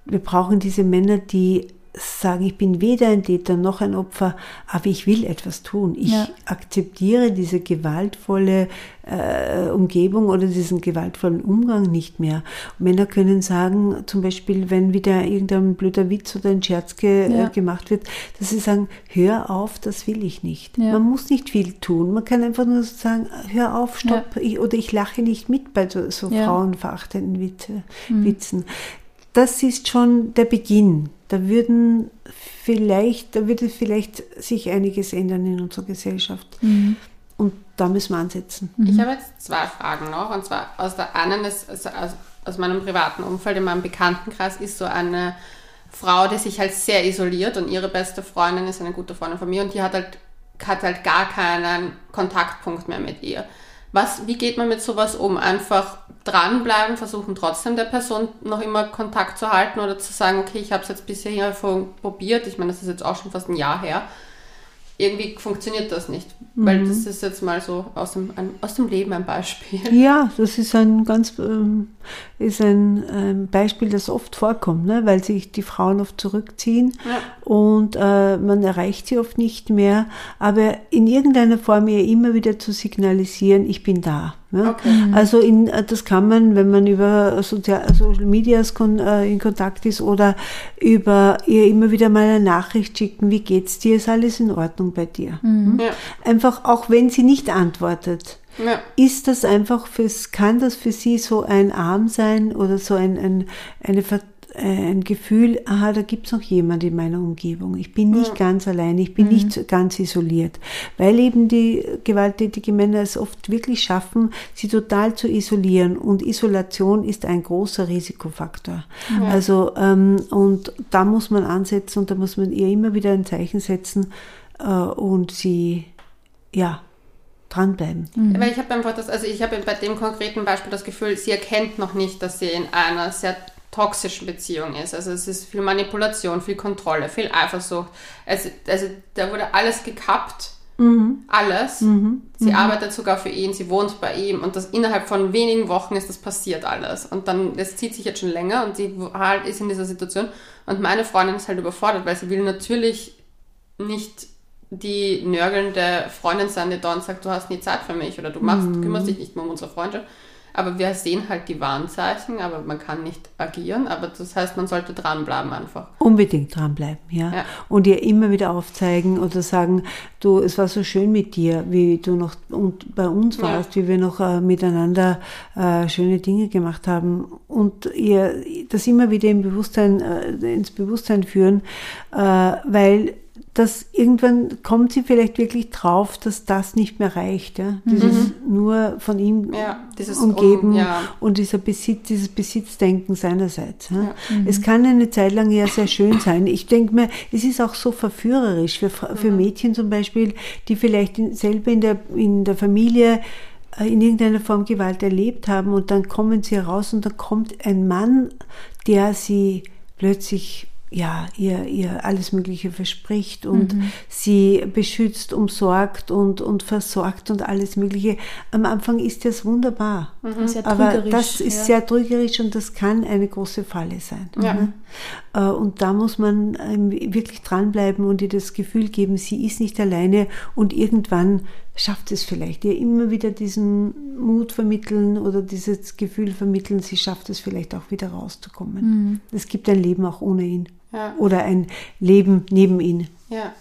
wir brauchen diese Männer, die sagen, ich bin weder ein Täter noch ein Opfer, aber ich will etwas tun. Ich ja. akzeptiere diese gewaltvolle äh, Umgebung oder diesen gewaltvollen Umgang nicht mehr. Und Männer können sagen, zum Beispiel, wenn wieder irgendein blöder Witz oder ein Scherz ge äh, ja. äh, gemacht wird, dass sie sagen, hör auf, das will ich nicht. Ja. Man muss nicht viel tun. Man kann einfach nur sagen, hör auf, stopp, ich, oder ich lache nicht mit bei so, so frauenverachtenden Witze, mhm. Witzen das ist schon der Beginn. Da würden vielleicht, da würde vielleicht sich einiges ändern in unserer Gesellschaft. Mhm. Und da müssen wir ansetzen. Mhm. Ich habe jetzt zwei Fragen noch. Und zwar aus der einen ist, also aus, aus meinem privaten Umfeld, in meinem Bekanntenkreis, ist so eine Frau, die sich halt sehr isoliert und ihre beste Freundin ist eine gute Freundin von mir und die hat halt, hat halt gar keinen Kontaktpunkt mehr mit ihr. Was, wie geht man mit sowas um? Einfach dranbleiben, versuchen trotzdem der Person noch immer Kontakt zu halten oder zu sagen, okay, ich habe es jetzt bisher probiert, ich meine, das ist jetzt auch schon fast ein Jahr her, irgendwie funktioniert das nicht. Mhm. Weil das ist jetzt mal so aus dem, ein, aus dem Leben ein Beispiel. Ja, das ist ein ganz ähm, ist ein ähm, Beispiel, das oft vorkommt, ne? weil sich die Frauen oft zurückziehen ja. und äh, man erreicht sie oft nicht mehr, aber in irgendeiner Form ihr immer wieder zu signalisieren, ich bin da. Ja? Okay. Mhm. Also in, äh, das kann man, wenn man über Sozial Social Medias kon, äh, in Kontakt ist oder über ihr immer wieder mal eine Nachricht schicken, wie geht's dir, ist alles in Ordnung bei dir. Mhm. Hm? Ja. Einfach auch wenn sie nicht antwortet. Ja. Ist das einfach fürs, kann das für sie so ein Arm sein oder so ein, ein, eine Vertrauen? Äh, ein Gefühl, aha, da gibt es noch jemand in meiner Umgebung. Ich bin nicht ja. ganz allein, ich bin mhm. nicht ganz isoliert. Weil eben die gewalttätigen Männer es oft wirklich schaffen, sie total zu isolieren. Und Isolation ist ein großer Risikofaktor. Ja. Also, ähm, und da muss man ansetzen und da muss man ihr immer wieder ein Zeichen setzen äh, und sie, ja, dranbleiben. Mhm. Weil ich habe einfach das, also ich habe bei dem konkreten Beispiel das Gefühl, sie erkennt noch nicht, dass sie in einer sehr toxischen Beziehung ist. Also es ist viel Manipulation, viel Kontrolle, viel Eifersucht. Also, also da wurde alles gekappt. Mhm. Alles. Mhm. Sie mhm. arbeitet sogar für ihn, sie wohnt bei ihm und das innerhalb von wenigen Wochen ist das passiert alles. Und dann, das zieht sich jetzt schon länger und sie halt ist in dieser Situation. Und meine Freundin ist halt überfordert, weil sie will natürlich nicht die nörgelnde Freundin sein, die da und sagt, du hast nie Zeit für mich oder du machst, mhm. kümmerst dich nicht mehr um unsere Freundschaft. Aber wir sehen halt die Warnzeichen, aber man kann nicht agieren. Aber das heißt, man sollte dranbleiben einfach. Unbedingt dranbleiben, ja. ja. Und ihr immer wieder aufzeigen oder sagen, du, es war so schön mit dir, wie du noch und bei uns warst, ja. wie wir noch äh, miteinander äh, schöne Dinge gemacht haben. Und ihr das immer wieder im Bewusstsein, äh, ins Bewusstsein führen, äh, weil dass irgendwann kommt sie vielleicht wirklich drauf, dass das nicht mehr reicht. Ja? Dieses mhm. nur von ihm ja, umgeben um, ja. und dieser Besitz, dieses Besitzdenken seinerseits. Ja? Mhm. Es kann eine Zeit lang ja sehr schön sein. Ich denke mir, es ist auch so verführerisch für, für mhm. Mädchen zum Beispiel, die vielleicht in, selber in der, in der Familie äh, in irgendeiner Form Gewalt erlebt haben und dann kommen sie raus und dann kommt ein Mann, der sie plötzlich ja, ihr, ihr alles Mögliche verspricht und mhm. sie beschützt, umsorgt und, und versorgt und alles Mögliche. Am Anfang ist das wunderbar. Mhm. Aber das ist ja. sehr trügerisch und das kann eine große Falle sein. Ja. Mhm. Äh, und da muss man ähm, wirklich dranbleiben und ihr das Gefühl geben, sie ist nicht alleine und irgendwann schafft es vielleicht. Ihr immer wieder diesen Mut vermitteln oder dieses Gefühl vermitteln, sie schafft es vielleicht auch wieder rauszukommen. Mhm. Es gibt ein Leben auch ohne ihn. Ja. Oder ein Leben neben ihn. Ja.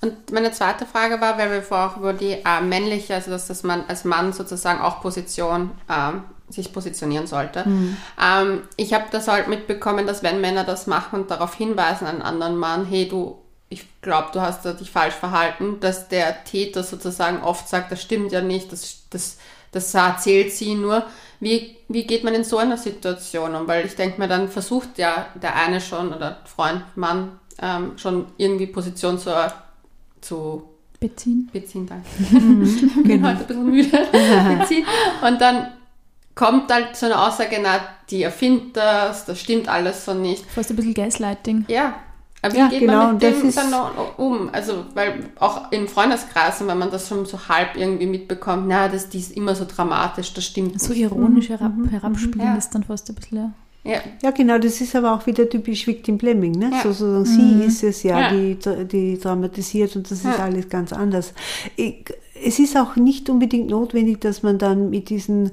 Und meine zweite Frage war, weil wir vorher auch über die äh, männliche, also dass das man als Mann sozusagen auch Position ähm, sich positionieren sollte. Mhm. Ähm, ich habe das halt mitbekommen, dass wenn Männer das machen und darauf hinweisen, einen anderen Mann, hey, du, ich glaube, du hast dich falsch verhalten, dass der Täter sozusagen oft sagt, das stimmt ja nicht, das, das, das erzählt sie nur. Wie, wie geht man in so einer Situation um? Weil ich denke mir, dann versucht ja der eine schon oder Freund, Mann ähm, schon irgendwie Position zu, zu beziehen. Beziehen, danke. Mhm, ich bin genau. heute ein bisschen müde. beziehen. Und dann kommt halt so eine Aussage, na, die erfindet das, das stimmt alles so nicht. Fast ein bisschen Gaslighting. Ja. Aber wie ja, geht genau, man mit dem dann noch um? Also, weil auch in Freundeskreisen, wenn man das schon so halb irgendwie mitbekommt, na, das, die ist immer so dramatisch, das stimmt So nicht. ironisch herab, mhm. herabspielen ja. ist dann fast ein bisschen, ja. Ja. genau, das ist aber auch wieder typisch Victim Blaming. Ne? Ja. Sozusagen, mhm. sie ist es ja, ja, Die, die dramatisiert und das ist alles ganz anders. Ich, es ist auch nicht unbedingt notwendig, dass man dann mit diesen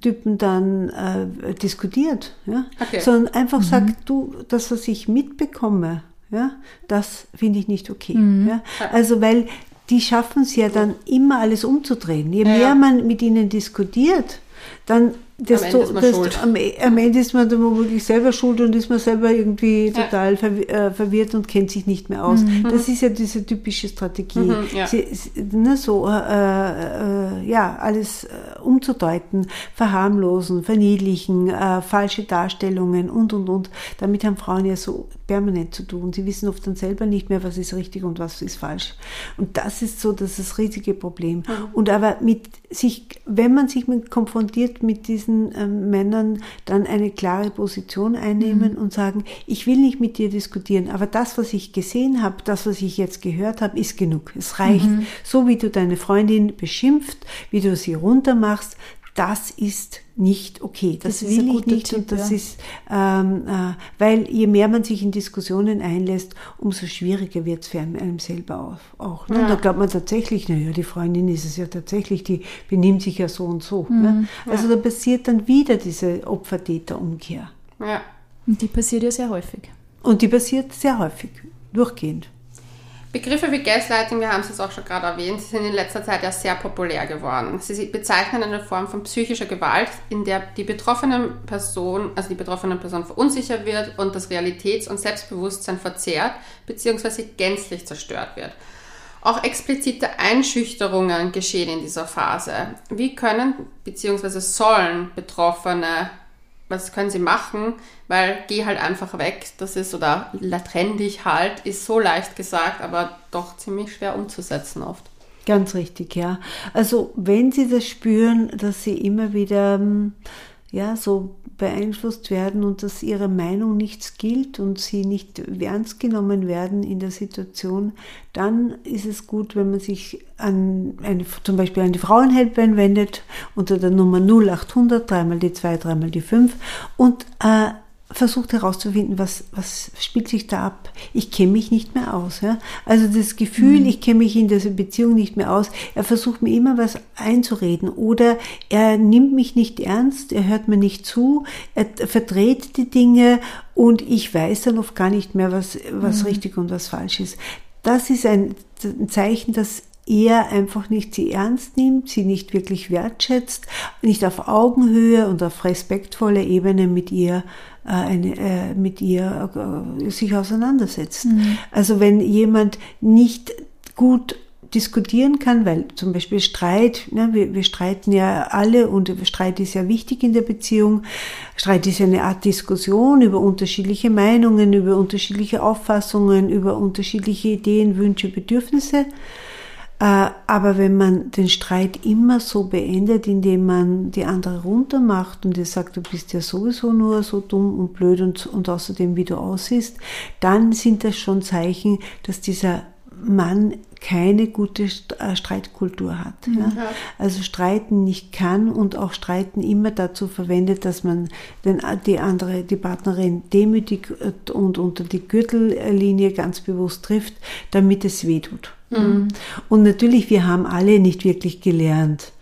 Typen dann äh, diskutiert, ja? Okay. sondern einfach mhm. sagt, du, das, was ich mitbekomme, ja, das finde ich nicht okay. Mhm. Ja? Also weil die schaffen es ja dann immer alles umzudrehen. Je mehr ja. man mit ihnen diskutiert, dann desto, am, Ende desto, am, am, Ende ist man dann womöglich selber schuld und ist man selber irgendwie ja. total verw äh, verwirrt und kennt sich nicht mehr aus. Mhm. Das ist ja diese typische Strategie, mhm, ja. Sie, ne, so äh, äh, ja alles äh, umzudeuten, verharmlosen, verniedlichen, äh, falsche Darstellungen und und und. Damit haben Frauen ja so permanent zu tun. Sie wissen oft dann selber nicht mehr, was ist richtig und was ist falsch. Und das ist so das, ist das riesige Problem. Mhm. Und aber mit sich, wenn man sich mit, konfrontiert mit diesem diesen ähm, Männern dann eine klare Position einnehmen mhm. und sagen, ich will nicht mit dir diskutieren, aber das, was ich gesehen habe, das, was ich jetzt gehört habe, ist genug. Es reicht. Mhm. So wie du deine Freundin beschimpft, wie du sie runtermachst, das ist nicht okay. Das, das will ich nicht Tipp, und das ja. ist, ähm, äh, weil je mehr man sich in Diskussionen einlässt, umso schwieriger wird es für einem selber auch. auch ne? ja. Und da glaubt man tatsächlich, naja, die Freundin ist es ja tatsächlich, die benimmt sich ja so und so. Mhm. Ne? Also ja. da passiert dann wieder diese Opfer-Täter-Umkehr. Ja. Und die passiert ja sehr häufig. Und die passiert sehr häufig, durchgehend. Begriffe wie Gaslighting, wir haben es jetzt auch schon gerade erwähnt, sind in letzter Zeit ja sehr populär geworden. Sie bezeichnen eine Form von psychischer Gewalt, in der die betroffene Person, also die betroffene Person verunsichert wird und das Realitäts- und Selbstbewusstsein verzehrt bzw. gänzlich zerstört wird. Auch explizite Einschüchterungen geschehen in dieser Phase. Wie können bzw. sollen Betroffene was können sie machen? Weil geh halt einfach weg, das ist, oder trenn dich halt, ist so leicht gesagt, aber doch ziemlich schwer umzusetzen oft. Ganz richtig, ja. Also wenn Sie das spüren, dass Sie immer wieder ähm, ja, so beeinflusst werden und dass ihre Meinung nichts gilt und sie nicht ernst genommen werden in der Situation, dann ist es gut, wenn man sich an eine, zum Beispiel an die Frauenhelpline wendet unter der Nummer 0800, dreimal die 2, dreimal die 5 und äh, versucht herauszufinden, was, was spielt sich da ab. Ich kenne mich nicht mehr aus. Ja? Also das Gefühl, mhm. ich kenne mich in dieser Beziehung nicht mehr aus. Er versucht mir immer was einzureden oder er nimmt mich nicht ernst, er hört mir nicht zu, er verdreht die Dinge und ich weiß dann oft gar nicht mehr, was, was mhm. richtig und was falsch ist. Das ist ein, ein Zeichen, dass er einfach nicht sie ernst nimmt, sie nicht wirklich wertschätzt, nicht auf Augenhöhe und auf respektvolle Ebene mit ihr eine, äh, mit ihr äh, sich auseinandersetzt. Mhm. Also wenn jemand nicht gut diskutieren kann, weil zum Beispiel Streit, ne, wir, wir streiten ja alle und Streit ist ja wichtig in der Beziehung. Streit ist ja eine Art Diskussion über unterschiedliche Meinungen, über unterschiedliche Auffassungen, über unterschiedliche Ideen, Wünsche, Bedürfnisse. Äh, aber wenn man den Streit immer so beendet, indem man die andere runtermacht und ihr sagt, du bist ja sowieso nur so dumm und blöd und, und außerdem wie du aussiehst, dann sind das schon Zeichen, dass dieser Mann keine gute äh, Streitkultur hat. Ja. Ja. Also Streiten nicht kann und auch Streiten immer dazu verwendet, dass man den, die andere, die Partnerin demütig und unter die Gürtellinie ganz bewusst trifft, damit es weh tut. Mhm. Und natürlich, wir haben alle nicht wirklich gelernt,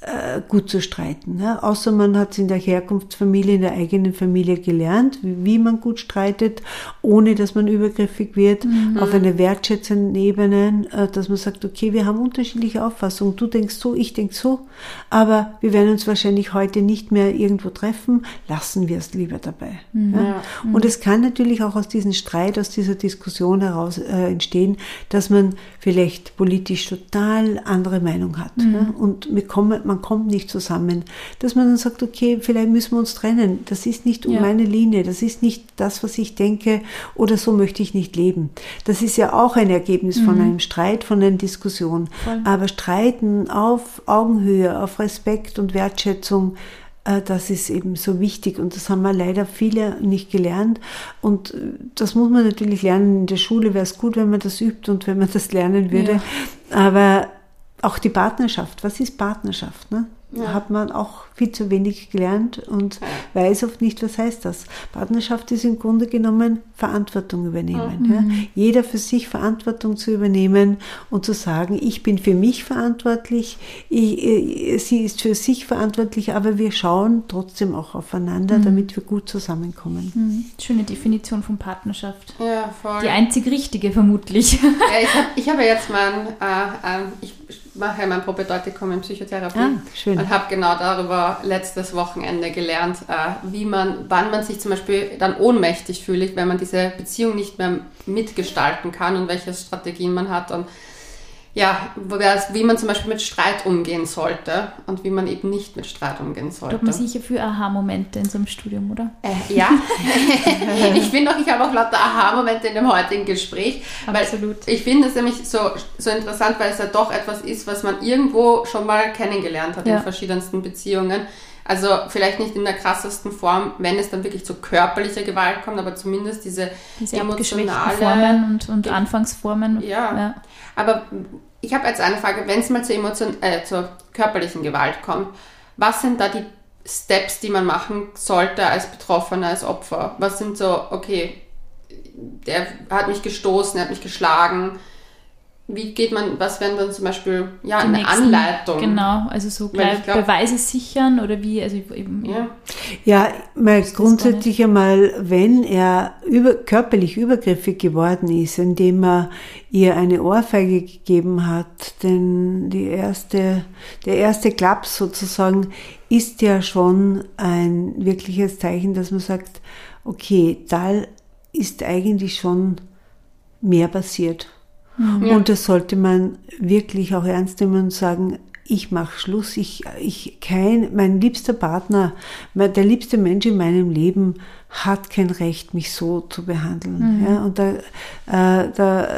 äh, gut zu streiten. Ne? Außer man hat es in der Herkunftsfamilie, in der eigenen Familie gelernt, wie, wie man gut streitet, ohne dass man übergriffig wird, mhm. auf einer wertschätzenden Ebene, äh, dass man sagt, okay, wir haben unterschiedliche Auffassungen. Du denkst so, ich denk so, aber wir werden uns wahrscheinlich heute nicht mehr irgendwo treffen. Lassen wir es lieber dabei. Mhm. Ja? Mhm. Und es kann natürlich auch aus diesem Streit, aus dieser Diskussion heraus äh, entstehen, dass man vielleicht politisch total andere Meinung hat. Mhm. Ne? Und wir kommen man kommt nicht zusammen, dass man dann sagt, okay, vielleicht müssen wir uns trennen. Das ist nicht um ja. meine Linie, das ist nicht das, was ich denke oder so möchte ich nicht leben. Das ist ja auch ein Ergebnis mhm. von einem Streit, von einer Diskussion. Voll. Aber streiten auf Augenhöhe, auf Respekt und Wertschätzung, äh, das ist eben so wichtig und das haben wir leider viele nicht gelernt und äh, das muss man natürlich lernen. In der Schule wäre es gut, wenn man das übt und wenn man das lernen würde. Ja. Aber auch die Partnerschaft. Was ist Partnerschaft? Ne? Ja. Hat man auch viel zu wenig gelernt und ja. weiß oft nicht, was heißt das. Partnerschaft ist im Grunde genommen Verantwortung übernehmen. Mhm. Ja? Jeder für sich Verantwortung zu übernehmen und zu sagen, ich bin für mich verantwortlich, ich, äh, sie ist für sich verantwortlich, aber wir schauen trotzdem auch aufeinander, mhm. damit wir gut zusammenkommen. Mhm. Schöne Definition von Partnerschaft. Ja, voll. Die einzig richtige vermutlich. Ja, ich habe ich hab ja jetzt mal, äh, äh, ich mache ja mein Propedeutikum in Psychotherapie ah, schön. und habe genau darüber letztes Wochenende gelernt, äh, wie man, wann man sich zum Beispiel dann ohnmächtig fühlt, wenn man diese Beziehung nicht mehr mitgestalten kann und welche Strategien man hat und ja, wie man zum Beispiel mit Streit umgehen sollte und wie man eben nicht mit Streit umgehen sollte. Da hat man sicher für Aha-Momente in so einem Studium, oder? Äh, ja, ich finde auch, ich habe auch lauter Aha-Momente in dem heutigen Gespräch. Absolut. ich finde es nämlich so, so interessant, weil es ja doch etwas ist, was man irgendwo schon mal kennengelernt hat ja. in verschiedensten Beziehungen. Also vielleicht nicht in der krassesten Form, wenn es dann wirklich zu körperlicher Gewalt kommt, aber zumindest diese, diese emotionale Formen und, und Anfangsformen. Ja. ja. Aber ich habe jetzt eine Frage, wenn es mal zur, Emotion, äh, zur körperlichen Gewalt kommt, was sind da die Steps, die man machen sollte als Betroffener, als Opfer? Was sind so, okay, der hat mich gestoßen, er hat mich geschlagen, wie geht man, was wären dann zum Beispiel, ja, Die eine nächsten, Anleitung? Genau, also so gleich glaub, Beweise sichern oder wie, also eben. Ja, ja mal grundsätzlich einmal, wenn er über, körperlich übergriffig geworden ist, indem er ihr eine Ohrfeige gegeben hat, denn die erste, der erste Klaps sozusagen ist ja schon ein wirkliches Zeichen, dass man sagt, okay, da ist eigentlich schon mehr passiert. Mhm. Und das sollte man wirklich auch ernst nehmen und sagen, ich mache Schluss, ich, ich kein, mein liebster Partner, der liebste Mensch in meinem Leben hat kein Recht, mich so zu behandeln. Mhm. Ja, und da, äh, da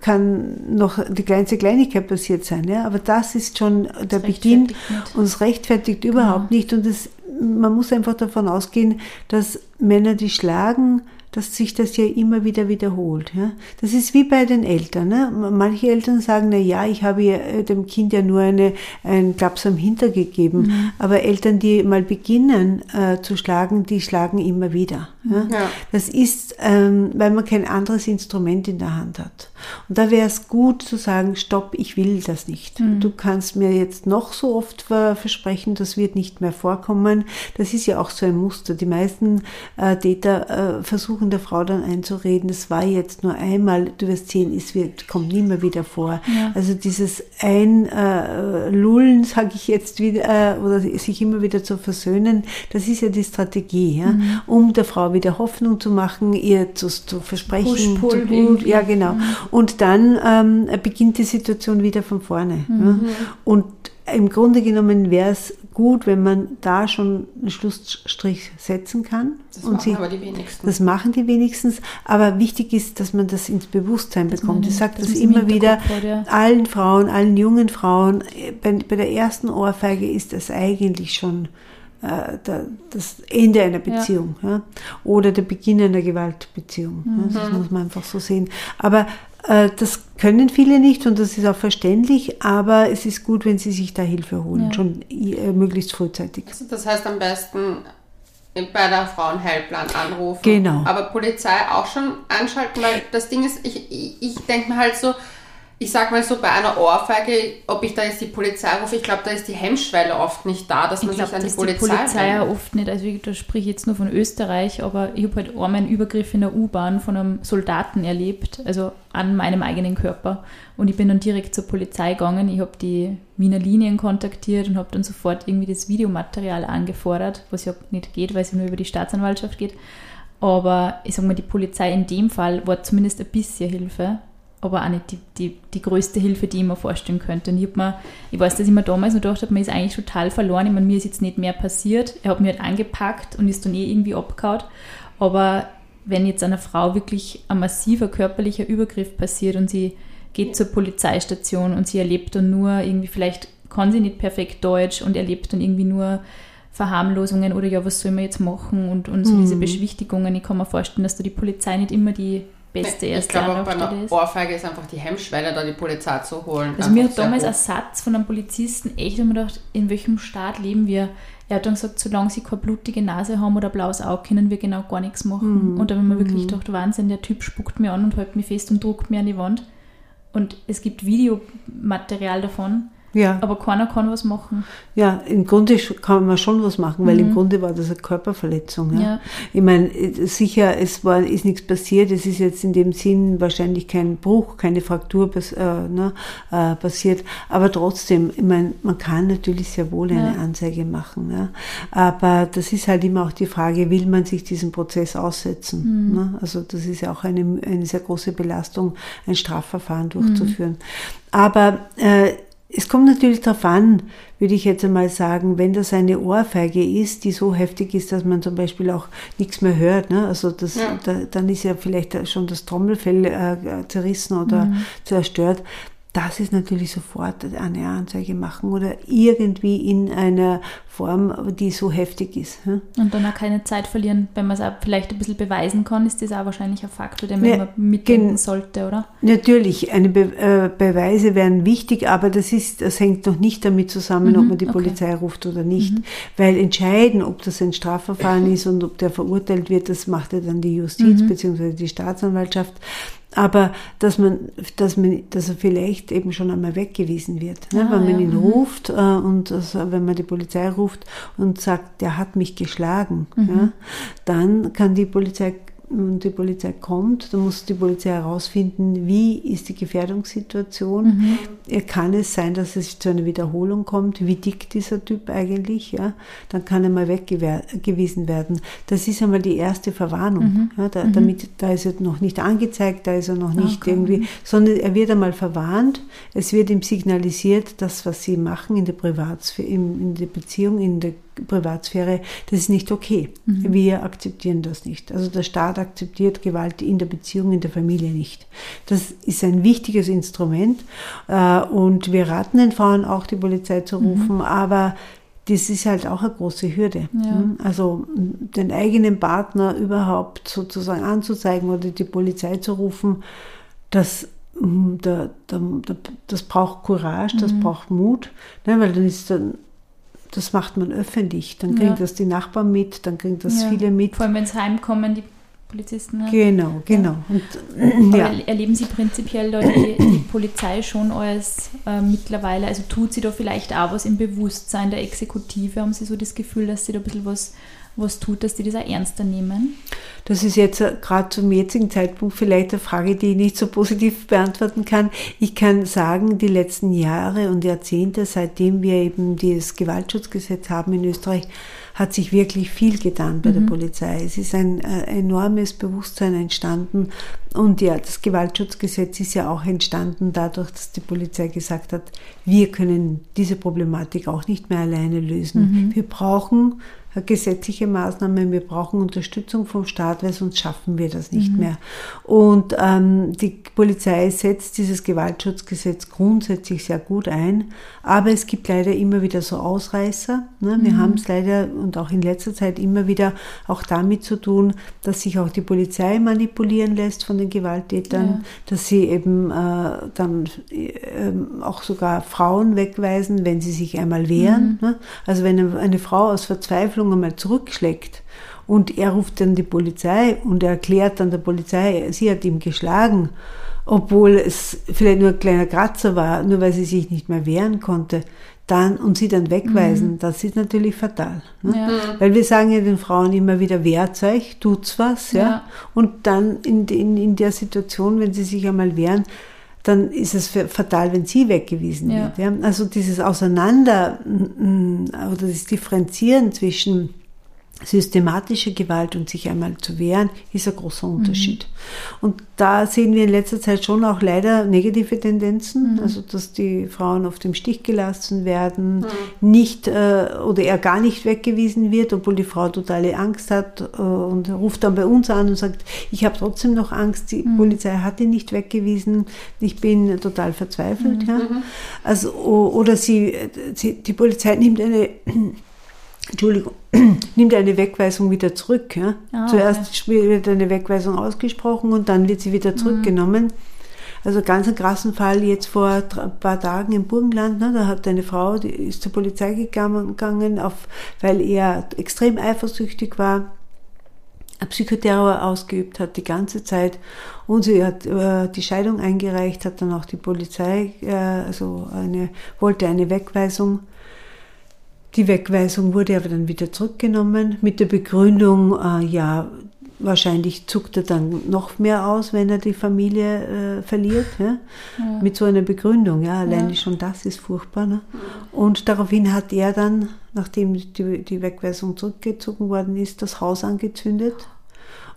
kann noch die kleinste Kleinigkeit passiert sein, ja, aber das ist schon der Beginn und es rechtfertigt überhaupt genau. nicht. Und das, man muss einfach davon ausgehen, dass Männer, die schlagen, dass sich das ja immer wieder wiederholt. Ja? Das ist wie bei den Eltern. Ne? Manche Eltern sagen, na ja, ich habe äh, dem Kind ja nur eine, einen Klaps am Hinter gegeben. Mhm. Aber Eltern, die mal beginnen äh, zu schlagen, die schlagen immer wieder. Ja? ja. Das ist, ähm, weil man kein anderes Instrument in der Hand hat. Und da wäre es gut zu sagen, stopp, ich will das nicht. Mhm. Du kannst mir jetzt noch so oft versprechen, das wird nicht mehr vorkommen. Das ist ja auch so ein Muster. Die meisten äh, Täter äh, versuchen der Frau dann einzureden, es war jetzt nur einmal, du wirst sehen, es wird, kommt nie mehr wieder vor. Ja. Also dieses Einlullen, äh, sage ich jetzt wieder, äh, oder sich immer wieder zu versöhnen, das ist ja die Strategie, ja? Mhm. um der Frau wieder Hoffnung zu machen, ihr zu, zu versprechen. Push, pull, zu, ja, genau. Mhm. Und dann ähm, beginnt die Situation wieder von vorne. Mhm. Ja? Und im Grunde genommen wäre es gut, wenn man da schon einen Schlussstrich setzen kann. Das machen sie, aber die wenigsten. Das machen die wenigstens. Aber wichtig ist, dass man das ins Bewusstsein dass bekommt. Ich sage das, immer wieder ja. allen Frauen, allen jungen Frauen. Bei, bei der ersten Ohrfeige ist das eigentlich schon äh, das Ende einer Beziehung ja. Ja, oder der Beginn einer Gewaltbeziehung. Mhm. Das muss man einfach so sehen. Aber äh, das können viele nicht und das ist auch verständlich, aber es ist gut, wenn sie sich da Hilfe holen, ja. schon äh, möglichst frühzeitig. Also das heißt am besten bei der Frauenhelpline anrufen. Genau. Aber Polizei auch schon anschalten, weil das Ding ist, ich, ich, ich denke mir halt so, ich sag mal so, bei einer Ohrfeige, ob ich da jetzt die Polizei rufe, ich glaube, da ist die Hemmschwelle oft nicht da, dass man glaub, sich an die Polizei die Polizei ja oft nicht, also da spreche ich jetzt nur von Österreich, aber ich habe halt einmal einen Übergriff in der U-Bahn von einem Soldaten erlebt, also an meinem eigenen Körper. Und ich bin dann direkt zur Polizei gegangen, ich habe die Wiener Linien kontaktiert und habe dann sofort irgendwie das Videomaterial angefordert, was ja nicht geht, weil es ja nur über die Staatsanwaltschaft geht. Aber ich sage mal, die Polizei in dem Fall war zumindest ein bisschen Hilfe aber auch nicht die, die, die größte Hilfe, die ich mir vorstellen könnte. Und ich, mir, ich weiß, dass ich mir damals noch gedacht habe, man ist eigentlich total verloren. Ich meine, mir ist jetzt nicht mehr passiert. Er hat mich halt angepackt und ist dann eh irgendwie abgehauen. Aber wenn jetzt einer Frau wirklich ein massiver körperlicher Übergriff passiert und sie geht zur Polizeistation und sie erlebt dann nur irgendwie, vielleicht kann sie nicht perfekt Deutsch und erlebt dann irgendwie nur Verharmlosungen oder ja, was soll man jetzt machen und, und so mhm. diese Beschwichtigungen. Ich kann mir vorstellen, dass da die Polizei nicht immer die beste erste Ich glaube auch bei einer Ohrfeige ist einfach die Hemmschwelle, da die Polizei zu holen. Also mir hat damals ein Satz von einem Polizisten echt immer gedacht, in welchem Staat leben wir? Er hat dann gesagt, solange sie keine blutige Nase haben oder blaues Auge, können wir genau gar nichts machen. Mhm. Und da haben wir wirklich mhm. gedacht, Wahnsinn, der Typ spuckt mir an und hält mich fest und druckt mir an die Wand. Und es gibt Videomaterial davon. Ja. Aber keiner kann was machen. Ja, im Grunde kann man schon was machen, weil mhm. im Grunde war das eine Körperverletzung. Ja. ja. Ich meine, sicher, es war, ist nichts passiert. Es ist jetzt in dem Sinn wahrscheinlich kein Bruch, keine Fraktur äh, ne, äh, passiert. Aber trotzdem, ich meine, man kann natürlich sehr wohl eine ja. Anzeige machen. Ja. Aber das ist halt immer auch die Frage, will man sich diesen Prozess aussetzen? Mhm. Ne? Also das ist ja auch eine, eine sehr große Belastung, ein Strafverfahren durchzuführen. Mhm. Aber äh, es kommt natürlich darauf an, würde ich jetzt einmal sagen, wenn das eine Ohrfeige ist, die so heftig ist, dass man zum Beispiel auch nichts mehr hört. Ne? Also das, ja. da, dann ist ja vielleicht schon das Trommelfell äh, zerrissen oder mhm. zerstört das ist natürlich sofort eine Anzeige machen oder irgendwie in einer Form, die so heftig ist. Und dann auch keine Zeit verlieren, wenn man es auch vielleicht ein bisschen beweisen kann, ist das auch wahrscheinlich ein Faktor, den man ja, mitdenken sollte, oder? Natürlich, eine Be äh, Beweise wären wichtig, aber das ist, das hängt noch nicht damit zusammen, mhm, ob man die okay. Polizei ruft oder nicht. Mhm. Weil entscheiden, ob das ein Strafverfahren ist und ob der verurteilt wird, das macht ja dann die Justiz mhm. bzw. die Staatsanwaltschaft. Aber dass man, dass man, dass er vielleicht eben schon einmal weggewiesen wird. Ne? Ah, wenn man ja. ihn mhm. ruft äh, und also, wenn man die Polizei ruft und sagt, der hat mich geschlagen, mhm. ja, dann kann die Polizei die Polizei kommt, dann muss die Polizei herausfinden, wie ist die Gefährdungssituation. Mhm. Kann es sein, dass es zu einer Wiederholung kommt? Wie dick dieser Typ eigentlich? Ja? Dann kann er mal weggewiesen werden. Das ist einmal die erste Verwarnung. Mhm. Ja, da, mhm. damit, da ist er noch nicht angezeigt, da ist er noch nicht okay. irgendwie, sondern er wird einmal verwarnt. Es wird ihm signalisiert, das, was sie machen in der Privatsphäre, in der Beziehung, in der Privatsphäre, das ist nicht okay. Mhm. Wir akzeptieren das nicht. Also der Staat akzeptiert Gewalt in der Beziehung, in der Familie nicht. Das ist ein wichtiges Instrument äh, und wir raten den Frauen auch, die Polizei zu rufen, mhm. aber das ist halt auch eine große Hürde. Ja. Hm? Also den eigenen Partner überhaupt sozusagen anzuzeigen oder die Polizei zu rufen, das, hm, das braucht Courage, das mhm. braucht Mut, ne, weil dann ist dann das macht man öffentlich. Dann kriegen ja. das die Nachbarn mit, dann kriegen das ja. viele mit. Vor allem, wenn es heimkommen, die Polizisten. Genau, genau. Und, ja. Erleben Sie prinzipiell da die, die Polizei schon als äh, mittlerweile, also tut sie da vielleicht auch was im Bewusstsein der Exekutive? Haben Sie so das Gefühl, dass sie da ein bisschen was was tut, dass die das auch ernster nehmen? Das ist jetzt äh, gerade zum jetzigen Zeitpunkt vielleicht eine Frage, die ich nicht so positiv beantworten kann. Ich kann sagen, die letzten Jahre und Jahrzehnte, seitdem wir eben das Gewaltschutzgesetz haben in Österreich, hat sich wirklich viel getan bei mhm. der Polizei. Es ist ein äh, enormes Bewusstsein entstanden. Und ja, das Gewaltschutzgesetz ist ja auch entstanden dadurch, dass die Polizei gesagt hat, wir können diese Problematik auch nicht mehr alleine lösen. Mhm. Wir brauchen gesetzliche Maßnahmen, wir brauchen Unterstützung vom Staat, weil sonst schaffen wir das nicht mhm. mehr. Und ähm, die Polizei setzt dieses Gewaltschutzgesetz grundsätzlich sehr gut ein, aber es gibt leider immer wieder so Ausreißer. Ne? Wir mhm. haben es leider und auch in letzter Zeit immer wieder auch damit zu tun, dass sich auch die Polizei manipulieren lässt von den Gewalttätern, ja. dass sie eben äh, dann äh, auch sogar Frauen wegweisen, wenn sie sich einmal wehren. Mhm. Ne? Also wenn eine, eine Frau aus Verzweiflung Verzweiflung einmal zurückschlägt und er ruft dann die Polizei und er erklärt dann der Polizei, sie hat ihn geschlagen, obwohl es vielleicht nur ein kleiner Kratzer war, nur weil sie sich nicht mehr wehren konnte, dann und sie dann wegweisen, mhm. das ist natürlich fatal. Ne? Ja. Weil wir sagen ja den Frauen immer wieder, wehrt euch, tut's was, ja. ja. Und dann in, in, in der Situation, wenn sie sich einmal wehren, dann ist es fatal, wenn sie weggewiesen ja. wird. Ja? Also dieses Auseinander mm, oder das Differenzieren zwischen systematische Gewalt und sich einmal zu wehren, ist ein großer Unterschied. Mhm. Und da sehen wir in letzter Zeit schon auch leider negative Tendenzen, mhm. also dass die Frauen auf dem Stich gelassen werden, mhm. nicht äh, oder er gar nicht weggewiesen wird, obwohl die Frau totale Angst hat äh, und ruft dann bei uns an und sagt, ich habe trotzdem noch Angst, die mhm. Polizei hat ihn nicht weggewiesen, ich bin total verzweifelt. Mhm. Ja. Mhm. Also, oder sie, sie, die Polizei nimmt eine Entschuldigung, nimmt eine Wegweisung wieder zurück. Ja? Ah, Zuerst okay. wird eine Wegweisung ausgesprochen und dann wird sie wieder mhm. zurückgenommen. Mhm. Also ganz ein krassen Fall jetzt vor ein paar Tagen im Burgenland, ne, da hat eine Frau, die ist zur Polizei gegangen, auf, weil er extrem eifersüchtig war, Psychoterror ausgeübt hat die ganze Zeit und sie hat äh, die Scheidung eingereicht, hat dann auch die Polizei, äh, also eine, wollte eine Wegweisung die Wegweisung wurde aber dann wieder zurückgenommen mit der Begründung, äh, ja, wahrscheinlich zuckt er dann noch mehr aus, wenn er die Familie äh, verliert. Ja? ja? Mit so einer Begründung, ja, alleine ja. schon das ist furchtbar. Ne? Und daraufhin hat er dann, nachdem die, die Wegweisung zurückgezogen worden ist, das Haus angezündet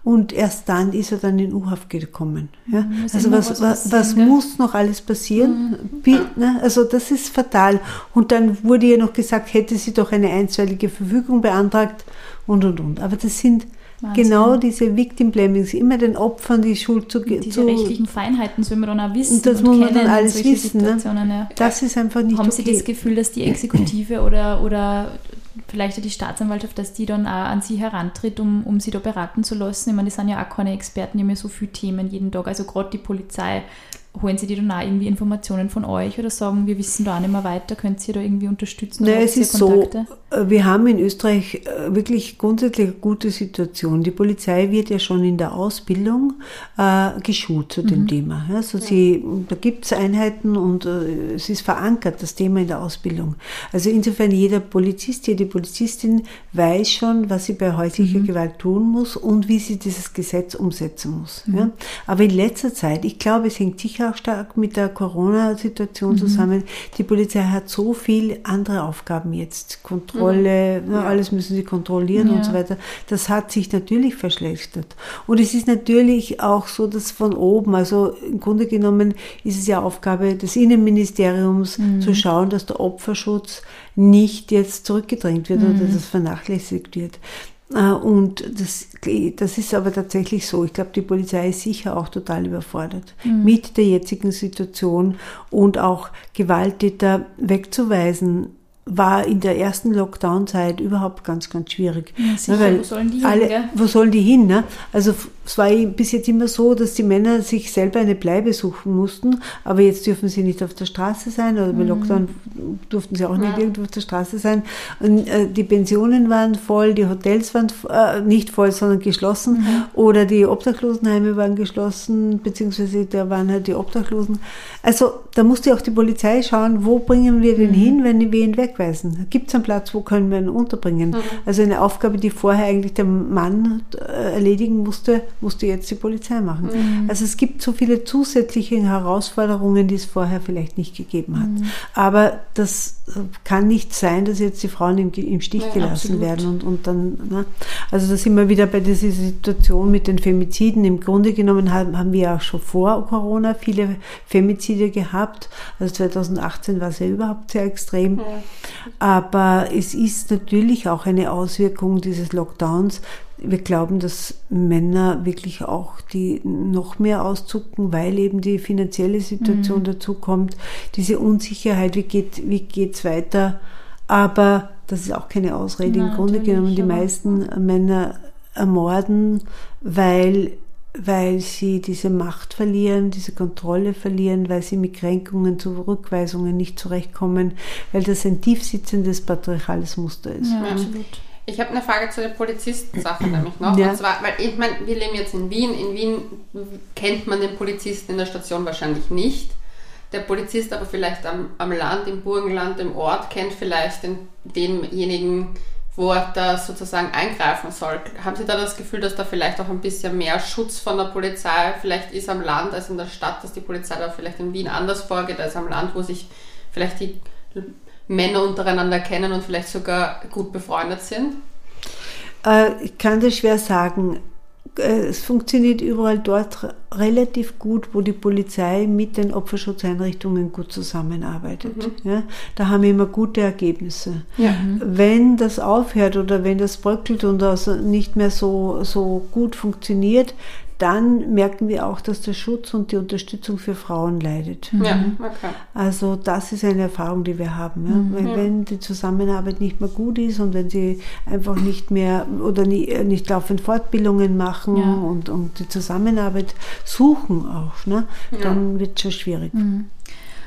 und erst dann ist er dann in U-Haft gekommen. Ja? Mhm, also was, was, was muss noch alles passieren? Mhm. Ne? Also das ist fatal. Und dann wurde ihr noch gesagt, hätte sie doch eine einstweilige Verfügung beantragt und und und. Aber das sind Wahnsinn. genau diese Victim Blamings, immer den Opfern die Schuld zu geben. Diese zu, rechtlichen Feinheiten sollen wir dann auch wissen. Und das und muss man dann alles wissen. Ne? Ja. Das ist einfach nicht Haben okay. Sie das Gefühl, dass die Exekutive oder, oder vielleicht die Staatsanwaltschaft, dass die dann auch an sie herantritt, um, um sie da beraten zu lassen. Ich meine, die sind ja auch keine Experten, die haben ja so viele Themen jeden Tag. Also gerade die Polizei holen sie die dann auch irgendwie Informationen von euch oder sagen, wir wissen da auch nicht mehr weiter, könnt ihr da irgendwie unterstützen? Naja, es ist Kontakte? so, äh, wir haben in Österreich äh, wirklich grundsätzlich eine gute Situation. Die Polizei wird ja schon in der Ausbildung äh, geschult zu dem mhm. Thema. Also sie, da gibt es Einheiten und äh, es ist verankert, das Thema in der Ausbildung. Also insofern jeder Polizist, jede Polizistin weiß schon, was sie bei häuslicher mhm. Gewalt tun muss und wie sie dieses Gesetz umsetzen muss. Mhm. Ja? Aber in letzter Zeit, ich glaube, es hängt sicher auch stark mit der Corona-Situation mhm. zusammen. Die Polizei hat so viel andere Aufgaben jetzt. Kontrolle, mhm. na, alles müssen sie kontrollieren ja. und so weiter. Das hat sich natürlich verschlechtert. Und es ist natürlich auch so, dass von oben, also im Grunde genommen ist es ja Aufgabe des Innenministeriums mhm. zu schauen, dass der Opferschutz nicht jetzt zurückgedrängt wird oder mhm. dass es vernachlässigt wird. Äh, und das, das ist aber tatsächlich so. Ich glaube, die Polizei ist sicher auch total überfordert mhm. mit der jetzigen Situation und auch Gewalttäter wegzuweisen war in der ersten Lockdown-Zeit überhaupt ganz, ganz schwierig. Ja, sicher, weil wo sollen die alle, hin? Wo sollen die hin? Ne? Also es war bis jetzt immer so, dass die Männer sich selber eine Bleibe suchen mussten, aber jetzt dürfen sie nicht auf der Straße sein oder bei mhm. Lockdown durften sie auch nicht ja. irgendwo auf der Straße sein. Und äh, die Pensionen waren voll, die Hotels waren äh, nicht voll, sondern geschlossen mhm. oder die Obdachlosenheime waren geschlossen, beziehungsweise da waren halt die Obdachlosen. Also da musste auch die Polizei schauen, wo bringen wir den mhm. hin, wenn wir ihn wegweisen. Gibt es einen Platz, wo können wir ihn unterbringen? Mhm. Also eine Aufgabe, die vorher eigentlich der Mann äh, erledigen musste, musste jetzt die Polizei machen. Mhm. Also es gibt so viele zusätzliche Herausforderungen, die es vorher vielleicht nicht gegeben hat. Mhm. Aber das kann nicht sein, dass jetzt die Frauen im, im Stich ja, gelassen absolut. werden und, und dann, ne? also da sind wir wieder bei dieser Situation mit den Femiziden. Im Grunde genommen haben, haben wir auch schon vor Corona viele Femizide gehabt. Also 2018 war es ja überhaupt sehr extrem. Ja. Aber es ist natürlich auch eine Auswirkung dieses Lockdowns, wir glauben, dass Männer wirklich auch die noch mehr auszucken, weil eben die finanzielle Situation mhm. dazu kommt, diese Unsicherheit, wie geht wie geht's weiter? Aber das ist auch keine Ausrede. Im Grunde genommen, die meisten Männer ermorden, weil weil sie diese Macht verlieren, diese Kontrolle verlieren, weil sie mit Kränkungen, Zurückweisungen nicht zurechtkommen, weil das ein tiefsitzendes patriarchales Muster ist. Ja, absolut. Ich habe eine Frage zu der Polizistensache nämlich noch. Ja. Und zwar, weil ich meine, wir leben jetzt in Wien. In Wien kennt man den Polizisten in der Station wahrscheinlich nicht. Der Polizist aber vielleicht am, am Land, im Burgenland, im Ort, kennt vielleicht den, denjenigen, wo er da sozusagen eingreifen soll. Haben Sie da das Gefühl, dass da vielleicht auch ein bisschen mehr Schutz von der Polizei vielleicht ist am Land als in der Stadt, dass die Polizei da vielleicht in Wien anders vorgeht als am Land, wo sich vielleicht die Männer untereinander kennen und vielleicht sogar gut befreundet sind? Äh, ich kann das schwer sagen. Äh, es funktioniert überall dort relativ gut, wo die Polizei mit den Opferschutzeinrichtungen gut zusammenarbeitet. Mhm. Ja, da haben wir immer gute Ergebnisse. Ja. Wenn das aufhört oder wenn das bröckelt und das nicht mehr so, so gut funktioniert, dann merken wir auch, dass der Schutz und die Unterstützung für Frauen leidet. Ja, mhm. okay. Also das ist eine Erfahrung, die wir haben. Ja? Mhm. Wenn, wenn, die Zusammenarbeit nicht mehr gut ist und wenn sie einfach nicht mehr oder nie, äh, nicht laufend Fortbildungen machen ja. und, und die Zusammenarbeit suchen auch, ne? dann wird es schon schwierig. Mhm.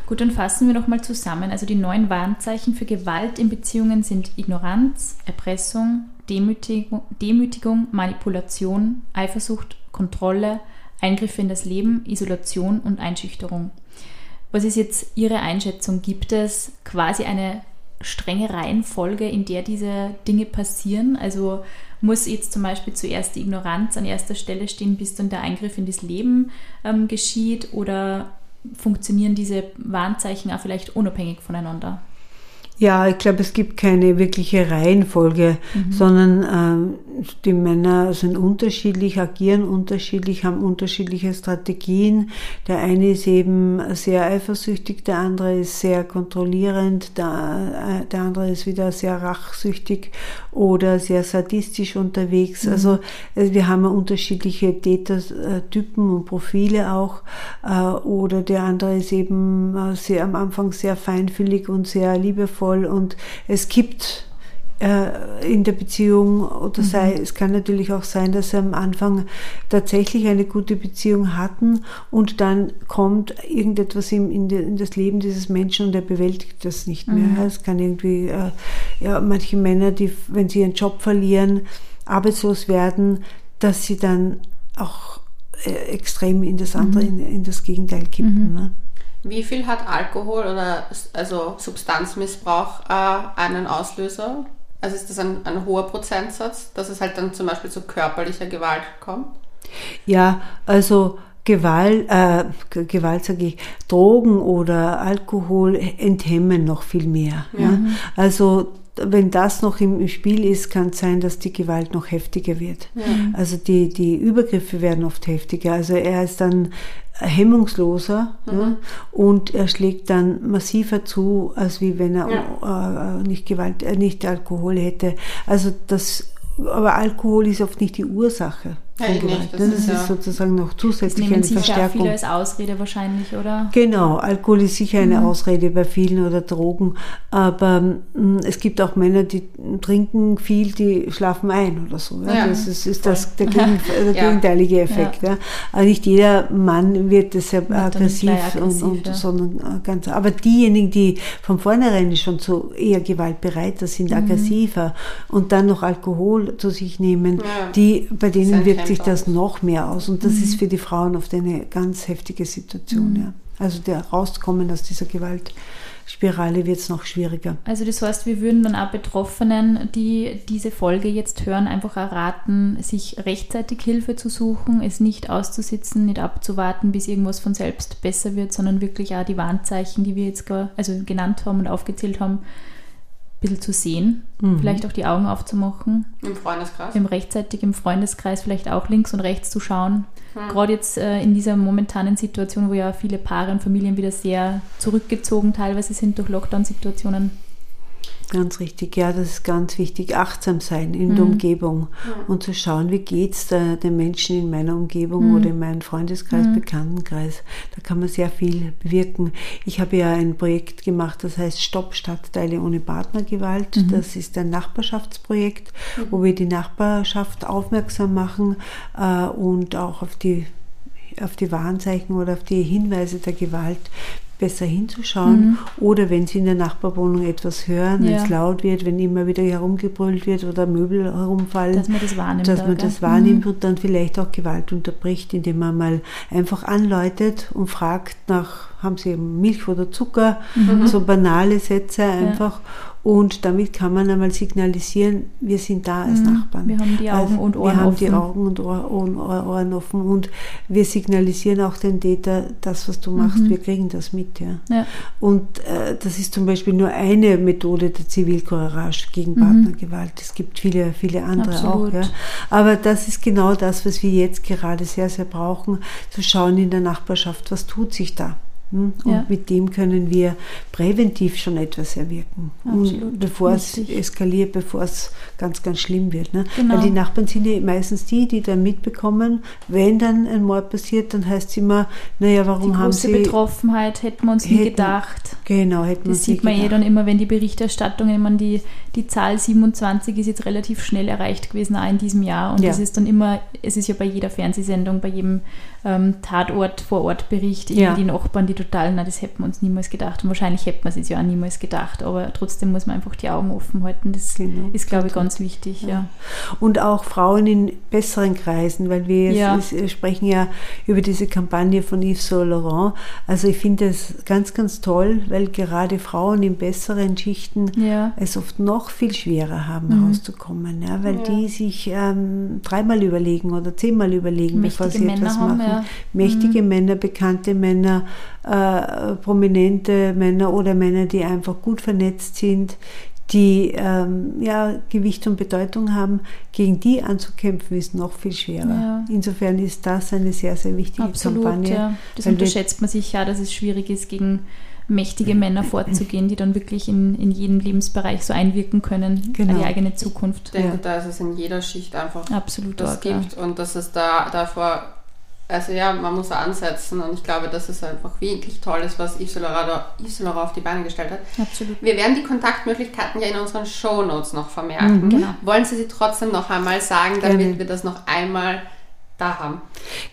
Gut, dann fassen wir nochmal zusammen. Also die neun Warnzeichen für Gewalt in Beziehungen sind Ignoranz, Erpressung, Demütigung, Demütigung Manipulation, Eifersucht, Kontrolle, Eingriffe in das Leben, Isolation und Einschüchterung. Was ist jetzt Ihre Einschätzung? Gibt es quasi eine strenge Reihenfolge, in der diese Dinge passieren? Also muss jetzt zum Beispiel zuerst die Ignoranz an erster Stelle stehen, bis dann der Eingriff in das Leben ähm, geschieht? Oder funktionieren diese Warnzeichen auch vielleicht unabhängig voneinander? Ja, ich glaube, es gibt keine wirkliche Reihenfolge, mhm. sondern äh, die Männer sind unterschiedlich, agieren unterschiedlich, haben unterschiedliche Strategien. Der eine ist eben sehr eifersüchtig, der andere ist sehr kontrollierend, der, äh, der andere ist wieder sehr rachsüchtig oder sehr sadistisch unterwegs. Mhm. Also äh, wir haben unterschiedliche Tätertypen und Profile auch. Äh, oder der andere ist eben äh, sehr am Anfang sehr feinfühlig und sehr liebevoll und es gibt äh, in der Beziehung oder mhm. sei, es kann natürlich auch sein, dass sie am Anfang tatsächlich eine gute Beziehung hatten und dann kommt irgendetwas in, in, in das Leben dieses Menschen und er bewältigt das nicht mehr. Mhm. Es kann irgendwie, äh, ja, manche Männer, die, wenn sie ihren Job verlieren, arbeitslos werden, dass sie dann auch äh, extrem in das andere, mhm. in, in, das Gegenteil kippen. Mhm. Ne? Wie viel hat Alkohol oder also Substanzmissbrauch äh, einen Auslöser? Also ist das ein, ein hoher Prozentsatz, dass es halt dann zum Beispiel zu körperlicher Gewalt kommt? Ja, also Gewalt, äh, Gewalt sage ich, Drogen oder Alkohol enthemmen noch viel mehr. Ja. Also wenn das noch im Spiel ist, kann es sein, dass die Gewalt noch heftiger wird. Ja. Also die, die Übergriffe werden oft heftiger. Also er ist dann hemmungsloser mhm. ja, und er schlägt dann massiver zu, als wie wenn er ja. äh, nicht Gewalt, äh, nicht Alkohol hätte. Also das, aber Alkohol ist oft nicht die Ursache. Ja, nicht. Das, ist, ist sozusagen noch zusätzlich eine Verstärkung. viele als Ausrede wahrscheinlich, oder? Genau, Alkohol ist sicher eine mhm. Ausrede bei vielen oder Drogen, aber mh, mm, es gibt auch Männer, die trinken viel, die schlafen ein oder so. Ja? ja das ist, ist das, der, gegen, der gegenteilige Effekt. Ja. Aber nicht jeder Mann wird deshalb aggressiv, aggressiv und, und sondern äh, ganz. Aber diejenigen, die von vornherein schon so eher gewaltbereiter sind, mhm. aggressiver und dann noch Alkohol zu sich nehmen, die bei denen wird sich das noch mehr aus. Und das mhm. ist für die Frauen oft eine ganz heftige Situation. Mhm. Ja. Also der rauskommen aus dieser Gewaltspirale wird es noch schwieriger. Also das heißt, wir würden dann auch Betroffenen, die diese Folge jetzt hören, einfach erraten, sich rechtzeitig Hilfe zu suchen, es nicht auszusitzen, nicht abzuwarten, bis irgendwas von selbst besser wird, sondern wirklich auch die Warnzeichen, die wir jetzt also genannt haben und aufgezählt haben, bisschen zu sehen, mhm. vielleicht auch die Augen aufzumachen. Im Freundeskreis? Im rechtzeitig im Freundeskreis vielleicht auch links und rechts zu schauen. Mhm. Gerade jetzt äh, in dieser momentanen Situation, wo ja viele Paare und Familien wieder sehr zurückgezogen teilweise sind durch Lockdown-Situationen, Ganz richtig, ja, das ist ganz wichtig. Achtsam sein in mhm. der Umgebung ja. und zu schauen, wie geht es den Menschen in meiner Umgebung mhm. oder in meinem Freundeskreis, mhm. Bekanntenkreis. Da kann man sehr viel bewirken. Ich habe ja ein Projekt gemacht, das heißt Stopp Stadtteile ohne Partnergewalt. Mhm. Das ist ein Nachbarschaftsprojekt, mhm. wo wir die Nachbarschaft aufmerksam machen äh, und auch auf die auf die Warnzeichen oder auf die Hinweise der Gewalt besser hinzuschauen. Mhm. Oder wenn Sie in der Nachbarwohnung etwas hören, ja. wenn es laut wird, wenn immer wieder herumgebrüllt wird oder Möbel herumfallen, dass man das wahrnimmt, dass man das wahrnimmt mhm. und dann vielleicht auch Gewalt unterbricht, indem man mal einfach anläutet und fragt nach, haben Sie Milch oder Zucker, mhm. so banale Sätze einfach. Ja. Und damit kann man einmal signalisieren, wir sind da als mhm. Nachbarn. Wir haben die Augen also, und Ohren offen. Wir haben offen. die Augen und Ohren, Ohren, offen. Und wir signalisieren auch den Täter, das, was du machst, mhm. wir kriegen das mit. Ja. ja. Und äh, das ist zum Beispiel nur eine Methode der Zivilcourage gegen mhm. Partnergewalt. Es gibt viele, viele andere Absolut. auch. Ja. Aber das ist genau das, was wir jetzt gerade sehr, sehr brauchen, zu schauen in der Nachbarschaft, was tut sich da. Hm? Und ja. mit dem können wir präventiv schon etwas erwirken, Absolut. bevor es eskaliert, bevor es ganz, ganz schlimm wird. Ne? Genau. Weil die Nachbarn sind ja meistens die, die dann mitbekommen, wenn dann ein Mord passiert, dann heißt es immer, naja, warum die haben sie... Die Betroffenheit hätten wir uns hätten, nie gedacht. Genau, hätten wir uns Das sieht man eh dann immer, wenn die Berichterstattung, man die, die Zahl 27 ist jetzt relativ schnell erreicht gewesen, auch in diesem Jahr. Und ja. das ist dann immer, es ist ja bei jeder Fernsehsendung, bei jedem ähm, Tatort vor Ort Bericht, ja. die Nachbarn, die total, na, das hätten wir uns niemals gedacht. Und wahrscheinlich hätten wir es jetzt ja auch niemals gedacht, aber trotzdem muss man einfach die Augen offen halten. Das genau. ist, glaube ich, ganz wichtig. Ja. ja. Und auch Frauen in besseren Kreisen, weil wir ja. sprechen ja über diese Kampagne von Yves Saint Laurent. Also ich finde es ganz, ganz toll, weil gerade Frauen in besseren Schichten es oft noch viel schwerer haben, mhm. rauszukommen, ja, weil die sich ähm, dreimal überlegen oder zehnmal überlegen, Mächtige bevor sie Männer etwas machen. Haben, Mächtige mhm. Männer, bekannte Männer, äh, prominente Männer oder Männer, die einfach gut vernetzt sind, die ähm, ja, Gewicht und Bedeutung haben, gegen die anzukämpfen, ist noch viel schwerer. Ja. Insofern ist das eine sehr, sehr wichtige Absolut, Kampagne. Ja. Das unterschätzt man sich ja, dass es schwierig ist, gegen mächtige Männer vorzugehen, die dann wirklich in, in jedem Lebensbereich so einwirken können, genau. an die eigene Zukunft. Ich denke, ja. da ist es in jeder Schicht einfach Absolut das dort, gibt und dass es da davor also ja, man muss ansetzen und ich glaube, dass es einfach wirklich toll ist, was Yves Saint auf die Beine gestellt hat. Absolut. Wir werden die Kontaktmöglichkeiten ja in unseren Show Notes noch vermerken. Mhm. Genau. Wollen Sie sie trotzdem noch einmal sagen, damit Gerne. wir das noch einmal da haben?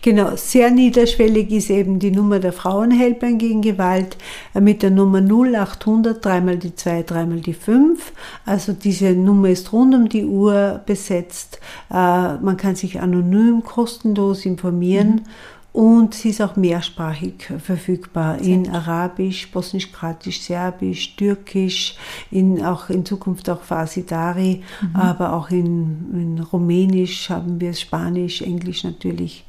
Genau, sehr niederschwellig ist eben die Nummer der Frauenhelpline gegen Gewalt äh, mit der Nummer 0800, dreimal die 2, dreimal die 5. Also diese Nummer ist rund um die Uhr besetzt. Äh, Man kann sich anonym, kostenlos informieren. Und sie ist auch mehrsprachig verfügbar in Arabisch, Bosnisch, Kroatisch, Serbisch, Türkisch, in, auch in Zukunft auch Farsi-Dari, aber auch in, in Rumänisch haben wir Spanisch, Englisch natürlich.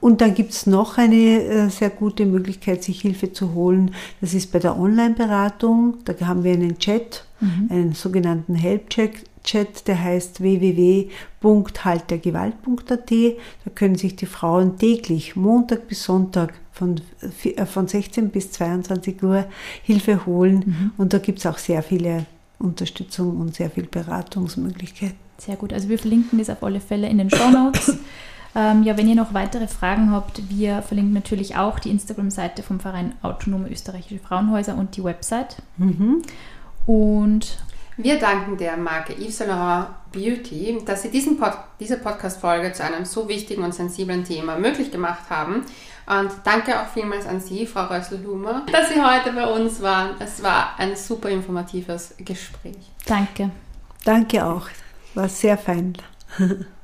Und dann gibt es noch eine äh, sehr gute Möglichkeit, sich Hilfe zu holen. Das ist bei der Online-Beratung. Da haben wir einen Chat, einen sogenannten Help-Chat. Chat, der heißt www.haltergewalt.at. Da können sich die Frauen täglich, Montag bis Sonntag, von, äh, von 16 bis 22 Uhr Hilfe holen. Und da gibt es auch sehr viele Unterstützung und sehr viel Beratungsmöglichkeiten. Sehr gut. Also wir verlinken das auf alle Fälle in den Show Notes. ähm, ja, wenn ihr noch weitere Fragen habt, wir verlinken natürlich auch die Instagram-Seite vom Verein Autonome Österreichische Frauenhäuser und die Website. Und Wir danken der Marke Yves Saint Laurent Beauty, dass sie diesen Pod diese Podcast-Folge zu einem so wichtigen und sensiblen Thema möglich gemacht haben. Und danke auch vielmals an Sie, Frau Rössel-Humer, dass Sie heute bei uns waren. Es war ein super informatives Gespräch. danke. Danke auch, war sehr fein.